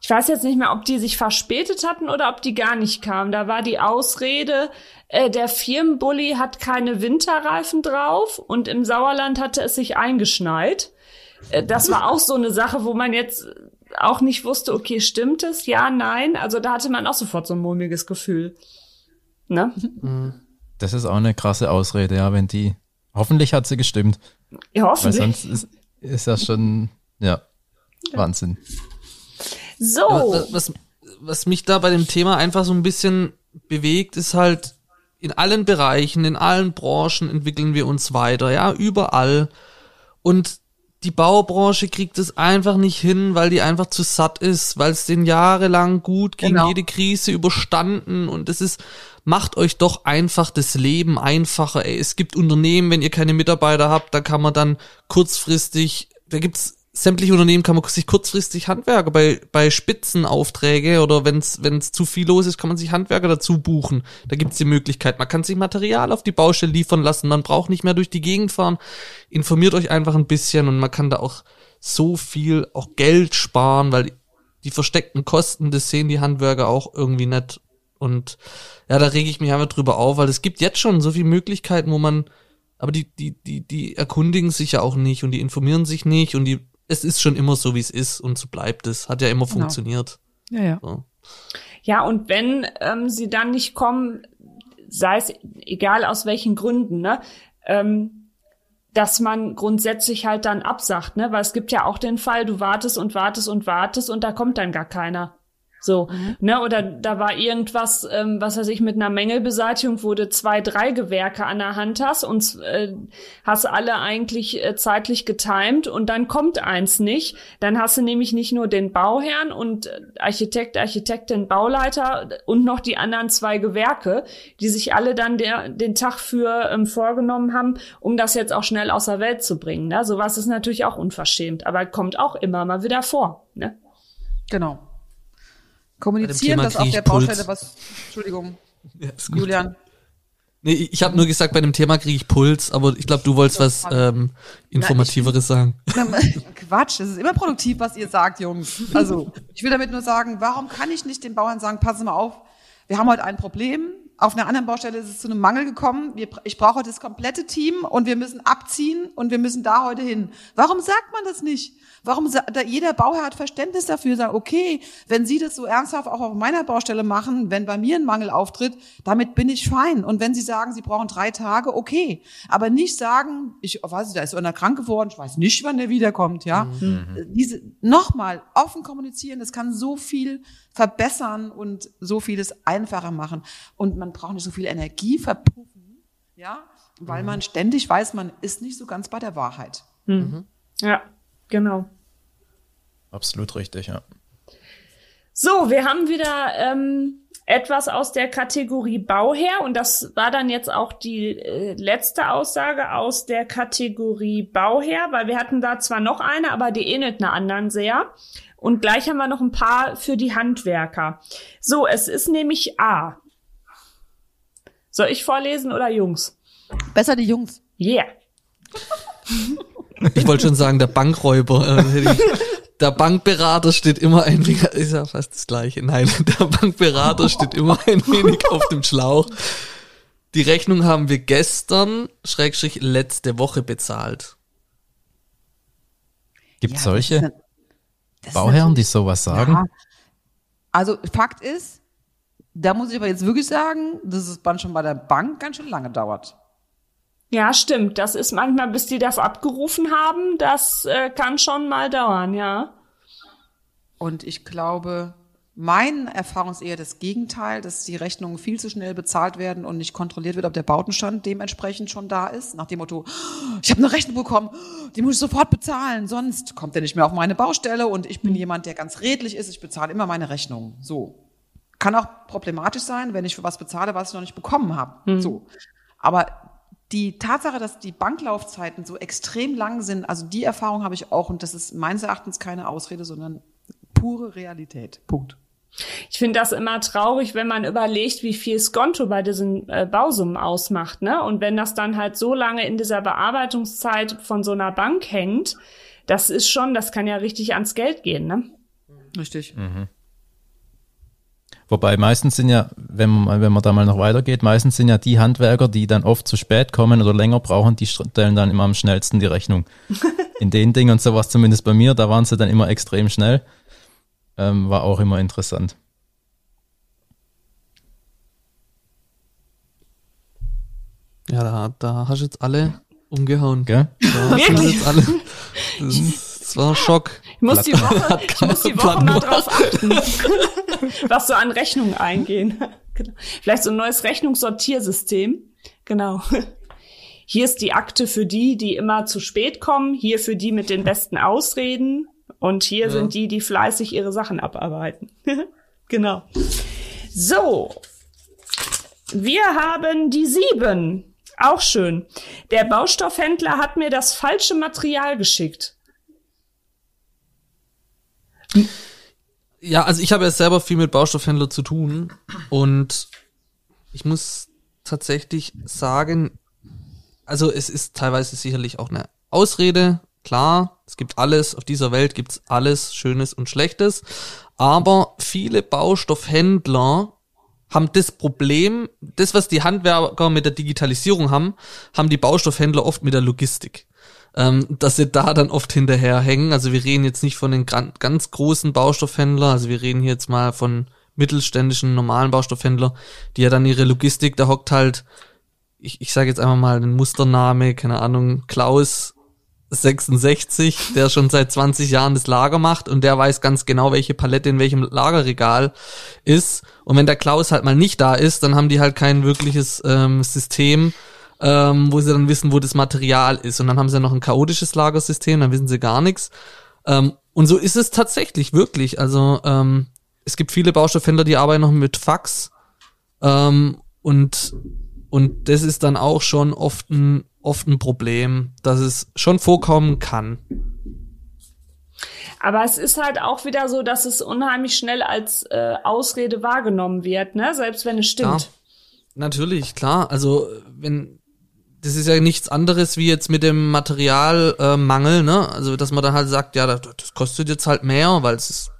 ich weiß jetzt nicht mehr, ob die sich verspätet hatten oder ob die gar nicht kamen. Da war die Ausrede, äh, der Firmenbully hat keine Winterreifen drauf und im Sauerland hatte es sich eingeschneit. Äh, das war auch so eine Sache, wo man jetzt auch nicht wusste, okay, stimmt es? Ja, nein. Also da hatte man auch sofort so ein mulmiges Gefühl. Ne? Das ist auch eine krasse Ausrede, ja, wenn die. Hoffentlich hat sie gestimmt. Ja, hoffentlich. Weil sonst ist, ist das schon, ja, Wahnsinn. So. Was, was mich da bei dem Thema einfach so ein bisschen bewegt, ist halt, in allen Bereichen, in allen Branchen entwickeln wir uns weiter, ja, überall. Und die Baubranche kriegt es einfach nicht hin, weil die einfach zu satt ist, weil es den jahrelang gut gegen genau. jede Krise überstanden und es ist, macht euch doch einfach das Leben einfacher. Ey, es gibt Unternehmen, wenn ihr keine Mitarbeiter habt, da kann man dann kurzfristig, da gibt's sämtliche Unternehmen kann man sich kurzfristig Handwerker bei, bei Spitzenaufträge oder wenn es zu viel los ist, kann man sich Handwerker dazu buchen. Da gibt es die Möglichkeit. Man kann sich Material auf die Baustelle liefern lassen. Man braucht nicht mehr durch die Gegend fahren. Informiert euch einfach ein bisschen und man kann da auch so viel auch Geld sparen, weil die versteckten Kosten, das sehen die Handwerker auch irgendwie nicht. Und ja, da rege ich mich einfach drüber auf, weil es gibt jetzt schon so viele Möglichkeiten, wo man aber die, die, die, die erkundigen sich ja auch nicht und die informieren sich nicht und die es ist schon immer so, wie es ist und so bleibt es. Hat ja immer genau. funktioniert. Ja, ja. So. Ja, und wenn ähm, sie dann nicht kommen, sei es egal aus welchen Gründen, ne, ähm, dass man grundsätzlich halt dann absagt, ne, weil es gibt ja auch den Fall, du wartest und wartest und wartest und da kommt dann gar keiner. So, mhm. ne, oder da war irgendwas, ähm, was weiß ich, mit einer Mängelbeseitigung, wo du zwei, drei Gewerke an der Hand hast und äh, hast alle eigentlich äh, zeitlich getimt und dann kommt eins nicht. Dann hast du nämlich nicht nur den Bauherrn und äh, Architekt, Architektin, Bauleiter und noch die anderen zwei Gewerke, die sich alle dann der, den Tag für ähm, vorgenommen haben, um das jetzt auch schnell aus der Welt zu bringen. Ne? Sowas ist natürlich auch unverschämt, aber kommt auch immer mal wieder vor. Ne? Genau. Kommunizieren, dass auf der Baustelle was. Entschuldigung. Ja, Julian. Nee, ich habe nur gesagt, bei dem Thema kriege ich Puls, aber ich glaube, du wolltest was ähm, Informativeres sagen. Quatsch, es ist immer produktiv, was ihr sagt, Jungs. Also, ich will damit nur sagen, warum kann ich nicht den Bauern sagen, passen mal auf, wir haben heute ein Problem, auf einer anderen Baustelle ist es zu einem Mangel gekommen. Wir, ich brauche heute das komplette Team und wir müssen abziehen und wir müssen da heute hin. Warum sagt man das nicht? Warum jeder Bauherr hat Verständnis dafür, sagt, okay, wenn Sie das so ernsthaft auch auf meiner Baustelle machen, wenn bei mir ein Mangel auftritt, damit bin ich fein. Und wenn Sie sagen, Sie brauchen drei Tage, okay. Aber nicht sagen, ich weiß nicht, da ist einer krank geworden, ich weiß nicht, wann der wiederkommt, ja. Mhm. Diese, nochmal, offen kommunizieren, das kann so viel verbessern und so vieles einfacher machen. Und man braucht nicht so viel Energie verpuffen, ja, weil mhm. man ständig weiß, man ist nicht so ganz bei der Wahrheit. Mhm. Ja, genau. Absolut richtig, ja. So, wir haben wieder ähm, etwas aus der Kategorie Bauherr und das war dann jetzt auch die äh, letzte Aussage aus der Kategorie Bauherr, weil wir hatten da zwar noch eine, aber die ähnelt einer anderen sehr. Und gleich haben wir noch ein paar für die Handwerker. So, es ist nämlich A. Soll ich vorlesen oder Jungs? Besser die Jungs. Yeah. Ich wollte schon sagen, der Bankräuber. Der Bankberater steht immer ein wenig, ist ja fast das gleiche. Nein, der Bankberater steht immer ein wenig auf dem Schlauch. Die Rechnung haben wir gestern, Schrägstrich, letzte Woche bezahlt. Gibt ja, solche Bauherren, die sowas sagen? Ja. Also Fakt ist, da muss ich aber jetzt wirklich sagen, dass es schon bei der Bank ganz schön lange dauert. Ja, stimmt. Das ist manchmal, bis die das abgerufen haben, das äh, kann schon mal dauern, ja. Und ich glaube, meine Erfahrung ist eher das Gegenteil, dass die Rechnungen viel zu schnell bezahlt werden und nicht kontrolliert wird, ob der Bautenstand dementsprechend schon da ist. Nach dem Motto, ich habe eine Rechnung bekommen, die muss ich sofort bezahlen, sonst kommt er nicht mehr auf meine Baustelle und ich bin jemand, der ganz redlich ist, ich bezahle immer meine Rechnungen. So. Kann auch problematisch sein, wenn ich für was bezahle, was ich noch nicht bekommen habe. Mhm. So. Aber die Tatsache, dass die Banklaufzeiten so extrem lang sind, also die Erfahrung habe ich auch und das ist meines Erachtens keine Ausrede, sondern pure Realität. Punkt. Ich finde das immer traurig, wenn man überlegt, wie viel Skonto bei diesen äh, Bausummen ausmacht, ne? Und wenn das dann halt so lange in dieser Bearbeitungszeit von so einer Bank hängt, das ist schon, das kann ja richtig ans Geld gehen, ne? Richtig. Mhm. Wobei meistens sind ja, wenn man, wenn man da mal noch weitergeht, meistens sind ja die Handwerker, die dann oft zu spät kommen oder länger brauchen, die stellen dann immer am schnellsten die Rechnung. In den Dingen und sowas, zumindest bei mir, da waren sie dann immer extrem schnell. Ähm, war auch immer interessant. Ja, da, da hast du jetzt alle umgehauen. Gell? Da hast du jetzt alle. Das, das war ein Schock. Ich muss die Woche, ich muss die Woche mal drauf achten. was so an Rechnungen eingehen. Genau. Vielleicht so ein neues Rechnungssortiersystem. Genau. Hier ist die Akte für die, die immer zu spät kommen, hier für die mit den besten Ausreden und hier ja. sind die, die fleißig ihre Sachen abarbeiten. genau. So. Wir haben die sieben. Auch schön. Der Baustoffhändler hat mir das falsche Material geschickt. Ja, also ich habe ja selber viel mit Baustoffhändler zu tun und ich muss tatsächlich sagen, also es ist teilweise sicherlich auch eine Ausrede, klar, es gibt alles, auf dieser Welt gibt's alles Schönes und Schlechtes, aber viele Baustoffhändler haben das Problem, das, was die Handwerker mit der Digitalisierung haben, haben die Baustoffhändler oft mit der Logistik ähm, dass sie da dann oft hinterherhängen. Also wir reden jetzt nicht von den ganz großen Baustoffhändlern, also wir reden hier jetzt mal von mittelständischen, normalen Baustoffhändler, die ja dann ihre Logistik, da hockt halt, ich, ich sage jetzt einfach mal den Mustername, keine Ahnung, Klaus 66, der schon seit 20 Jahren das Lager macht und der weiß ganz genau, welche Palette in welchem Lagerregal ist. Und wenn der Klaus halt mal nicht da ist, dann haben die halt kein wirkliches ähm, System, ähm, wo sie dann wissen, wo das Material ist. Und dann haben sie ja noch ein chaotisches Lagersystem, dann wissen sie gar nichts. Ähm, und so ist es tatsächlich, wirklich. Also ähm, es gibt viele Baustoffhändler, die arbeiten noch mit Fax. Ähm, und, und das ist dann auch schon oft ein, oft ein Problem, dass es schon vorkommen kann. Aber es ist halt auch wieder so, dass es unheimlich schnell als äh, Ausrede wahrgenommen wird, ne? Selbst wenn es stimmt. Ja, natürlich, klar. Also wenn das ist ja nichts anderes wie jetzt mit dem Materialmangel, äh, ne? Also dass man dann halt sagt, ja, das, das kostet jetzt halt mehr, weil es ist,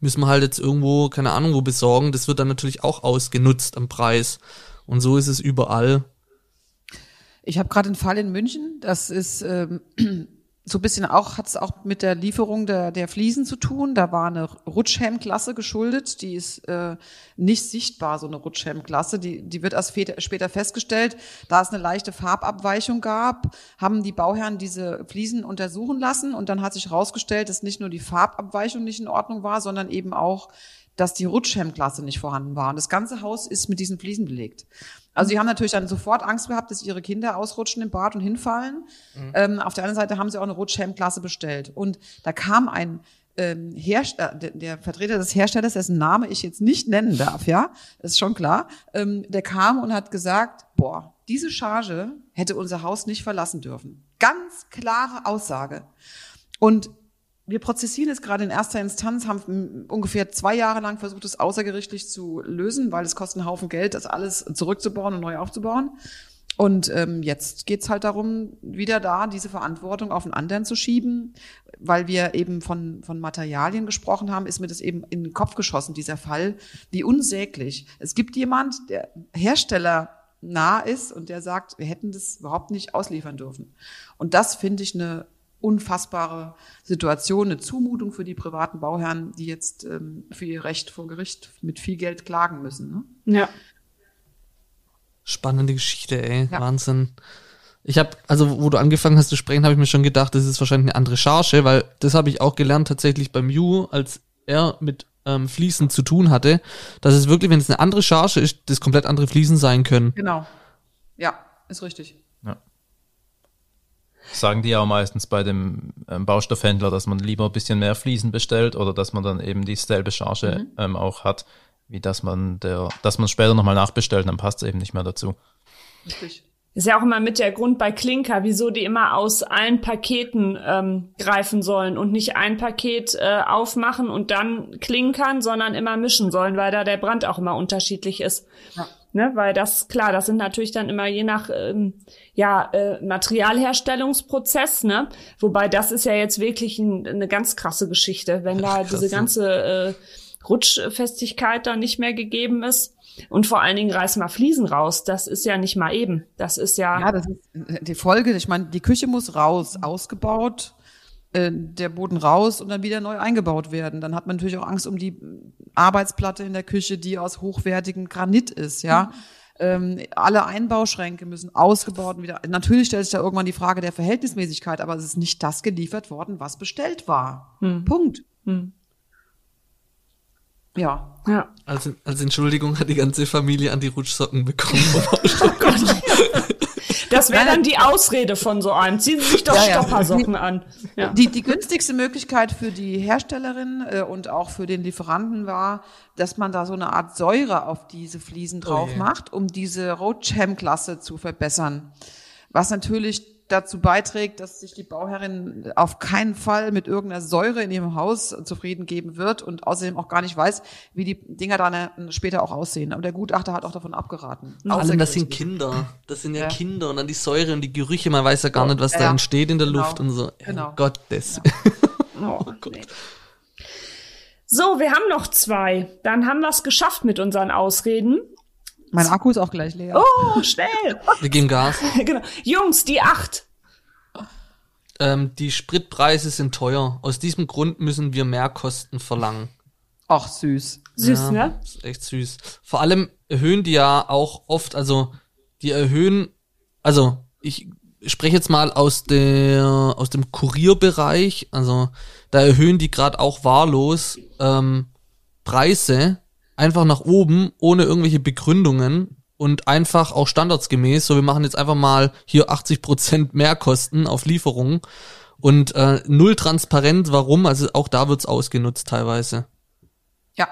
müssen wir halt jetzt irgendwo, keine Ahnung, wo besorgen. Das wird dann natürlich auch ausgenutzt am Preis. Und so ist es überall. Ich habe gerade einen Fall in München, das ist ähm, so bisschen auch, hat es auch mit der Lieferung der, der Fliesen zu tun. Da war eine Rutschhelmklasse geschuldet, die ist äh, nicht sichtbar, so eine Rutschhelmklasse. Die, die wird erst später festgestellt. Da es eine leichte Farbabweichung gab, haben die Bauherren diese Fliesen untersuchen lassen und dann hat sich herausgestellt, dass nicht nur die Farbabweichung nicht in Ordnung war, sondern eben auch dass die Rutschhemmklasse nicht vorhanden war. Und das ganze Haus ist mit diesen Fliesen belegt. Also die haben natürlich dann sofort Angst gehabt, dass ihre Kinder ausrutschen im Bad und hinfallen. Mhm. Ähm, auf der anderen Seite haben sie auch eine Rutschhemmklasse bestellt. Und da kam ein ähm, Hersteller, der, der Vertreter des Herstellers, dessen Name ich jetzt nicht nennen darf, ja, ist schon klar, ähm, der kam und hat gesagt, boah, diese Charge hätte unser Haus nicht verlassen dürfen. Ganz klare Aussage. Und wir prozessieren es gerade in erster Instanz, haben ungefähr zwei Jahre lang versucht, es außergerichtlich zu lösen, weil es kostet einen Haufen Geld, das alles zurückzubauen und neu aufzubauen. Und ähm, jetzt geht's halt darum, wieder da diese Verantwortung auf den anderen zu schieben. Weil wir eben von, von Materialien gesprochen haben, ist mir das eben in den Kopf geschossen, dieser Fall. Wie unsäglich. Es gibt jemand, der Hersteller nah ist und der sagt, wir hätten das überhaupt nicht ausliefern dürfen. Und das finde ich eine unfassbare Situation, eine Zumutung für die privaten Bauherren, die jetzt ähm, für ihr Recht vor Gericht mit viel Geld klagen müssen. Ne? Ja. Spannende Geschichte, ey. Ja. Wahnsinn. Ich habe, also wo du angefangen hast zu sprechen, habe ich mir schon gedacht, das ist wahrscheinlich eine andere Charge, weil das habe ich auch gelernt tatsächlich beim Ju, als er mit ähm, Fliesen zu tun hatte, dass es wirklich, wenn es eine andere Charge ist, das komplett andere Fliesen sein können. Genau. Ja, ist richtig. Ja. Sagen die auch meistens bei dem ähm, Baustoffhändler, dass man lieber ein bisschen mehr Fliesen bestellt oder dass man dann eben dieselbe Charge mhm. ähm, auch hat, wie dass man der, dass man später nochmal nachbestellt, dann passt es eben nicht mehr dazu. Richtig. Ist ja auch immer mit der Grund bei Klinker, wieso die immer aus allen Paketen ähm, greifen sollen und nicht ein Paket äh, aufmachen und dann klinkern, sondern immer mischen sollen, weil da der Brand auch immer unterschiedlich ist. Ja. Ne, weil das, klar, das sind natürlich dann immer je nach ähm, ja, äh, Materialherstellungsprozess, ne? Wobei das ist ja jetzt wirklich ein, eine ganz krasse Geschichte, wenn da diese ganze äh, Rutschfestigkeit da nicht mehr gegeben ist. Und vor allen Dingen reiß mal Fliesen raus. Das ist ja nicht mal eben. Das ist ja. Ja, das ist äh, die Folge. Ich meine, die Küche muss raus, ausgebaut der Boden raus und dann wieder neu eingebaut werden. Dann hat man natürlich auch Angst um die Arbeitsplatte in der Küche, die aus hochwertigem Granit ist, ja. Mhm. Ähm, alle Einbauschränke müssen ausgebaut und wieder. Natürlich stellt sich da irgendwann die Frage der Verhältnismäßigkeit, aber es ist nicht das geliefert worden, was bestellt war. Mhm. Punkt. Mhm. Ja. ja. Als, als Entschuldigung hat die ganze Familie an die Rutschsocken bekommen. oh Gott. Das wäre dann die Ausrede von so einem. Ziehen Sie sich doch ja, Stoppersocken ja. an. Ja. Die, die günstigste Möglichkeit für die Herstellerin äh, und auch für den Lieferanten war, dass man da so eine Art Säure auf diese Fliesen drauf oh, macht, um diese Roadchem-Klasse zu verbessern. Was natürlich dazu beiträgt, dass sich die Bauherrin auf keinen Fall mit irgendeiner Säure in ihrem Haus zufrieden geben wird und außerdem auch gar nicht weiß, wie die Dinger dann äh, später auch aussehen. Aber der Gutachter hat auch davon abgeraten. Vor allem, das sind Kinder. Das sind ja, ja, Kinder und dann die Säure und die Gerüche, man weiß ja gar nicht, was ja, da entsteht in der genau. Luft und so. Genau. Oh Gottes. Ja. oh Gott. Nee. So, wir haben noch zwei. Dann haben wir es geschafft mit unseren Ausreden. Mein Akku ist auch gleich leer. Oh, schnell. Wir geben Gas. genau. Jungs, die acht. Ähm, die Spritpreise sind teuer. Aus diesem Grund müssen wir Mehrkosten verlangen. Ach, süß. Süß, ja, ne? Ist echt süß. Vor allem erhöhen die ja auch oft, also die erhöhen, also ich spreche jetzt mal aus der aus dem Kurierbereich, also da erhöhen die gerade auch wahllos ähm, Preise einfach nach oben, ohne irgendwelche Begründungen und einfach auch standardsgemäß. So, wir machen jetzt einfach mal hier 80 Prozent mehr Kosten auf Lieferungen und äh, null transparent, warum. Also auch da wird's ausgenutzt teilweise. Ja.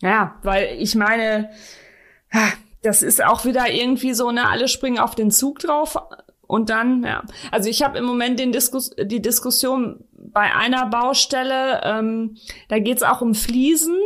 Ja, weil ich meine, das ist auch wieder irgendwie so, ne, alle springen auf den Zug drauf und dann, ja. Also ich habe im Moment den Diskus die Diskussion bei einer Baustelle, ähm, da geht's auch um Fliesen.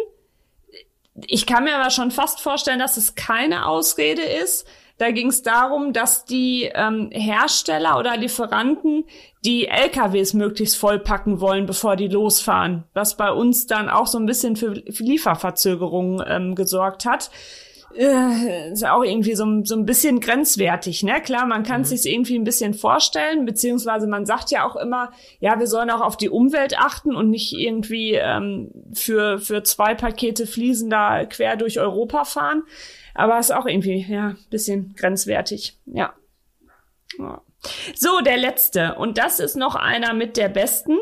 Ich kann mir aber schon fast vorstellen, dass es keine Ausrede ist. Da ging es darum, dass die ähm, Hersteller oder Lieferanten die LKWs möglichst vollpacken wollen, bevor die losfahren, was bei uns dann auch so ein bisschen für Lieferverzögerungen ähm, gesorgt hat äh, ist auch irgendwie so, so ein bisschen grenzwertig, ne? Klar, man kann mhm. sich irgendwie ein bisschen vorstellen, beziehungsweise man sagt ja auch immer, ja, wir sollen auch auf die Umwelt achten und nicht irgendwie ähm, für für zwei Pakete Fliesen da quer durch Europa fahren. Aber ist auch irgendwie ja bisschen grenzwertig, ja. ja. So, der letzte und das ist noch einer mit der besten.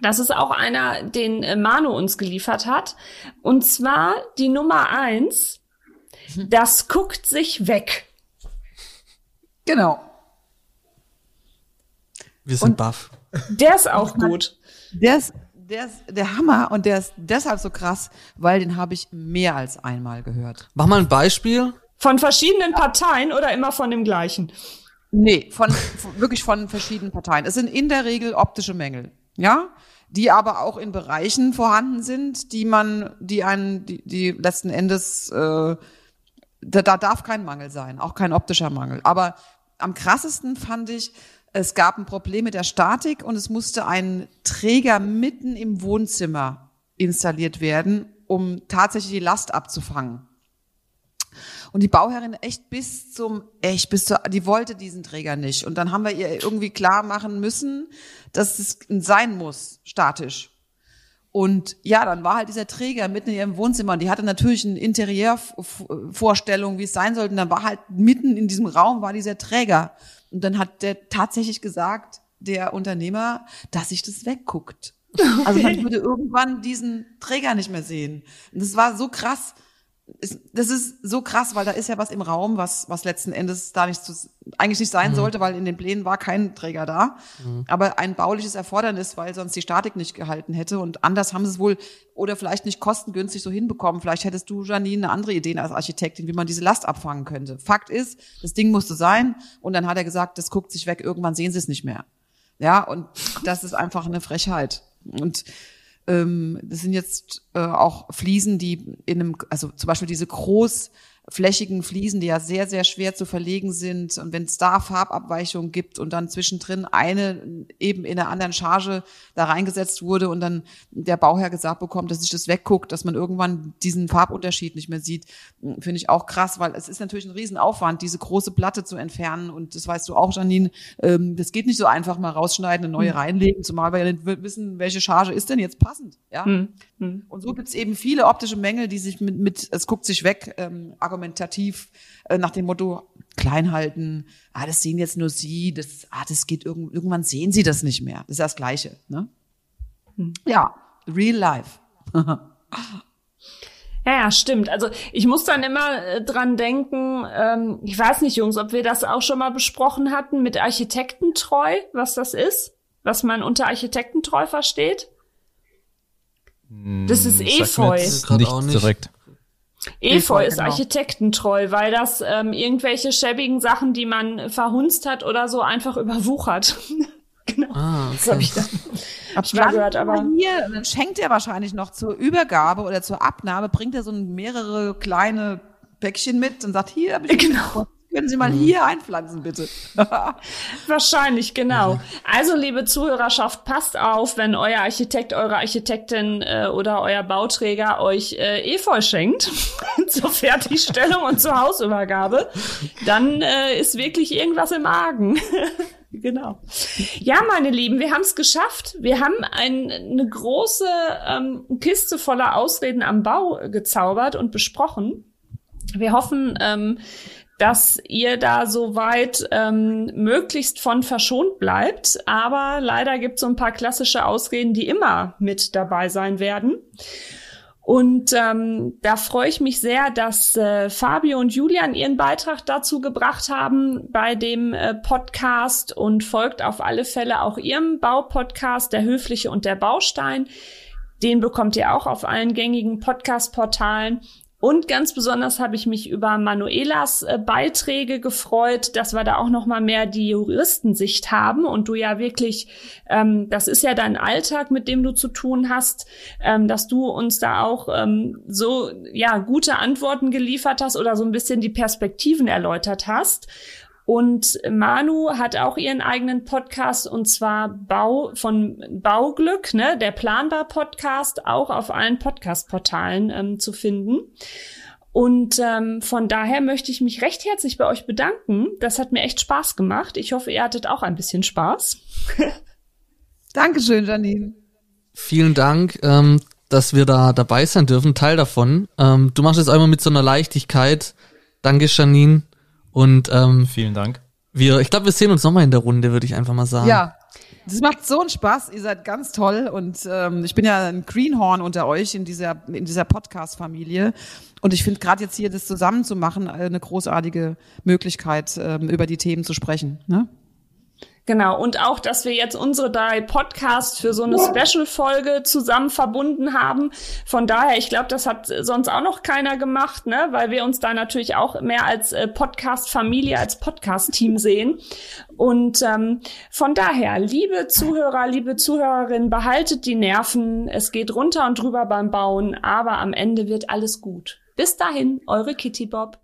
Das ist auch einer, den äh, Manu uns geliefert hat. Und zwar die Nummer eins das guckt sich weg. Genau. Wir sind baff. Der ist auch gut. Der ist, der ist der Hammer und der ist deshalb so krass, weil den habe ich mehr als einmal gehört. Mach mal ein Beispiel. Von verschiedenen Parteien oder immer von dem gleichen? Nee, von, von wirklich von verschiedenen Parteien. Es sind in der Regel optische Mängel. Ja? die aber auch in Bereichen vorhanden sind, die man, die einen, die, die letzten Endes äh, da, da darf kein Mangel sein, auch kein optischer Mangel. Aber am krassesten fand ich, es gab ein Problem mit der Statik und es musste ein Träger mitten im Wohnzimmer installiert werden, um tatsächlich die Last abzufangen. Und die Bauherrin echt bis zum, echt bis zur, die wollte diesen Träger nicht. Und dann haben wir ihr irgendwie klar machen müssen, dass es sein muss, statisch. Und ja, dann war halt dieser Träger mitten in ihrem Wohnzimmer und die hatte natürlich eine Interieurvorstellung, wie es sein sollte. Und dann war halt mitten in diesem Raum war dieser Träger. Und dann hat der tatsächlich gesagt, der Unternehmer, dass sich das wegguckt. Also man würde irgendwann diesen Träger nicht mehr sehen. Und das war so krass ist, das ist so krass, weil da ist ja was im Raum, was, was letzten Endes da nicht zu, eigentlich nicht sein mhm. sollte, weil in den Plänen war kein Träger da. Mhm. Aber ein bauliches Erfordernis, weil sonst die Statik nicht gehalten hätte. Und anders haben sie es wohl oder vielleicht nicht kostengünstig so hinbekommen. Vielleicht hättest du, Janine, eine andere Idee als Architektin, wie man diese Last abfangen könnte. Fakt ist, das Ding musste sein. Und dann hat er gesagt, das guckt sich weg, irgendwann sehen sie es nicht mehr. Ja, und das ist einfach eine Frechheit. Und ähm, das sind jetzt äh, auch Fliesen, die in einem, also zum Beispiel diese groß flächigen Fliesen, die ja sehr, sehr schwer zu verlegen sind. Und wenn es da Farbabweichungen gibt und dann zwischendrin eine eben in einer anderen Charge da reingesetzt wurde und dann der Bauherr gesagt bekommt, dass sich das wegguckt, dass man irgendwann diesen Farbunterschied nicht mehr sieht, finde ich auch krass, weil es ist natürlich ein Riesenaufwand, diese große Platte zu entfernen. Und das weißt du auch, Janine, ähm, das geht nicht so einfach mal rausschneiden, eine neue mhm. reinlegen, zumal wir ja nicht wissen, welche Charge ist denn jetzt passend. Ja? Mhm. Und so gibt es eben viele optische Mängel, die sich mit, mit es guckt sich weg, ähm, argumentativ äh, nach dem Motto klein halten, ah, das sehen jetzt nur Sie, das, ah, das geht irgend, irgendwann sehen Sie das nicht mehr. Das ist das Gleiche, ne? Hm. Ja, real life. Ja, ja, stimmt. Also ich muss dann immer äh, dran denken, ähm, ich weiß nicht, Jungs, ob wir das auch schon mal besprochen hatten mit Architektentreu, was das ist, was man unter Architektentreu versteht. Das ist Efeu. Nicht, nicht direkt. Efeu ist genau. architektentreu, weil das ähm, irgendwelche schäbigen Sachen, die man verhunzt hat oder so, einfach überwuchert. genau. Ah, okay. Das habe ich da hab ich mal gehört. Aber hier, dann schenkt er wahrscheinlich noch zur Übergabe oder zur Abnahme, bringt er so mehrere kleine Päckchen mit und sagt, hier habe ich genau. Können Sie mal mhm. hier einpflanzen, bitte. Wahrscheinlich, genau. Mhm. Also, liebe Zuhörerschaft, passt auf, wenn euer Architekt, eure Architektin äh, oder euer Bauträger euch äh, Efeu schenkt zur Fertigstellung und zur Hausübergabe, dann äh, ist wirklich irgendwas im Argen. genau. Ja, meine Lieben, wir haben es geschafft. Wir haben ein, eine große ähm, Kiste voller Ausreden am Bau gezaubert und besprochen. Wir hoffen, ähm, dass ihr da soweit ähm, möglichst von verschont bleibt. Aber leider gibt es so ein paar klassische Ausreden, die immer mit dabei sein werden. Und ähm, da freue ich mich sehr, dass äh, Fabio und Julian ihren Beitrag dazu gebracht haben bei dem äh, Podcast und folgt auf alle Fälle auch ihrem Baupodcast, der Höfliche und der Baustein. Den bekommt ihr auch auf allen gängigen Podcast-Portalen. Und ganz besonders habe ich mich über Manuelas äh, Beiträge gefreut, dass wir da auch noch mal mehr die Juristensicht haben und du ja wirklich, ähm, das ist ja dein Alltag, mit dem du zu tun hast, ähm, dass du uns da auch ähm, so ja gute Antworten geliefert hast oder so ein bisschen die Perspektiven erläutert hast. Und Manu hat auch ihren eigenen Podcast und zwar Bau von Bauglück, ne, der Planbar Podcast, auch auf allen Podcast-Portalen ähm, zu finden. Und ähm, von daher möchte ich mich recht herzlich bei euch bedanken. Das hat mir echt Spaß gemacht. Ich hoffe, ihr hattet auch ein bisschen Spaß. Dankeschön, Janine. Vielen Dank, ähm, dass wir da dabei sein dürfen, Teil davon. Ähm, du machst es einmal mit so einer Leichtigkeit. Danke, Janine. Und ähm, vielen Dank. Wir, ich glaube, wir sehen uns nochmal in der Runde, würde ich einfach mal sagen. Ja, das macht so einen Spaß. Ihr seid ganz toll und ähm, ich bin ja ein Greenhorn unter euch in dieser in dieser Podcast-Familie und ich finde gerade jetzt hier das zusammen zu machen eine großartige Möglichkeit, ähm, über die Themen zu sprechen. Ne? Genau, und auch, dass wir jetzt unsere drei Podcasts für so eine Special-Folge zusammen verbunden haben. Von daher, ich glaube, das hat sonst auch noch keiner gemacht, ne? weil wir uns da natürlich auch mehr als äh, Podcast-Familie, als Podcast-Team sehen. Und ähm, von daher, liebe Zuhörer, liebe Zuhörerinnen, behaltet die Nerven. Es geht runter und drüber beim Bauen, aber am Ende wird alles gut. Bis dahin, eure Kitty Bob.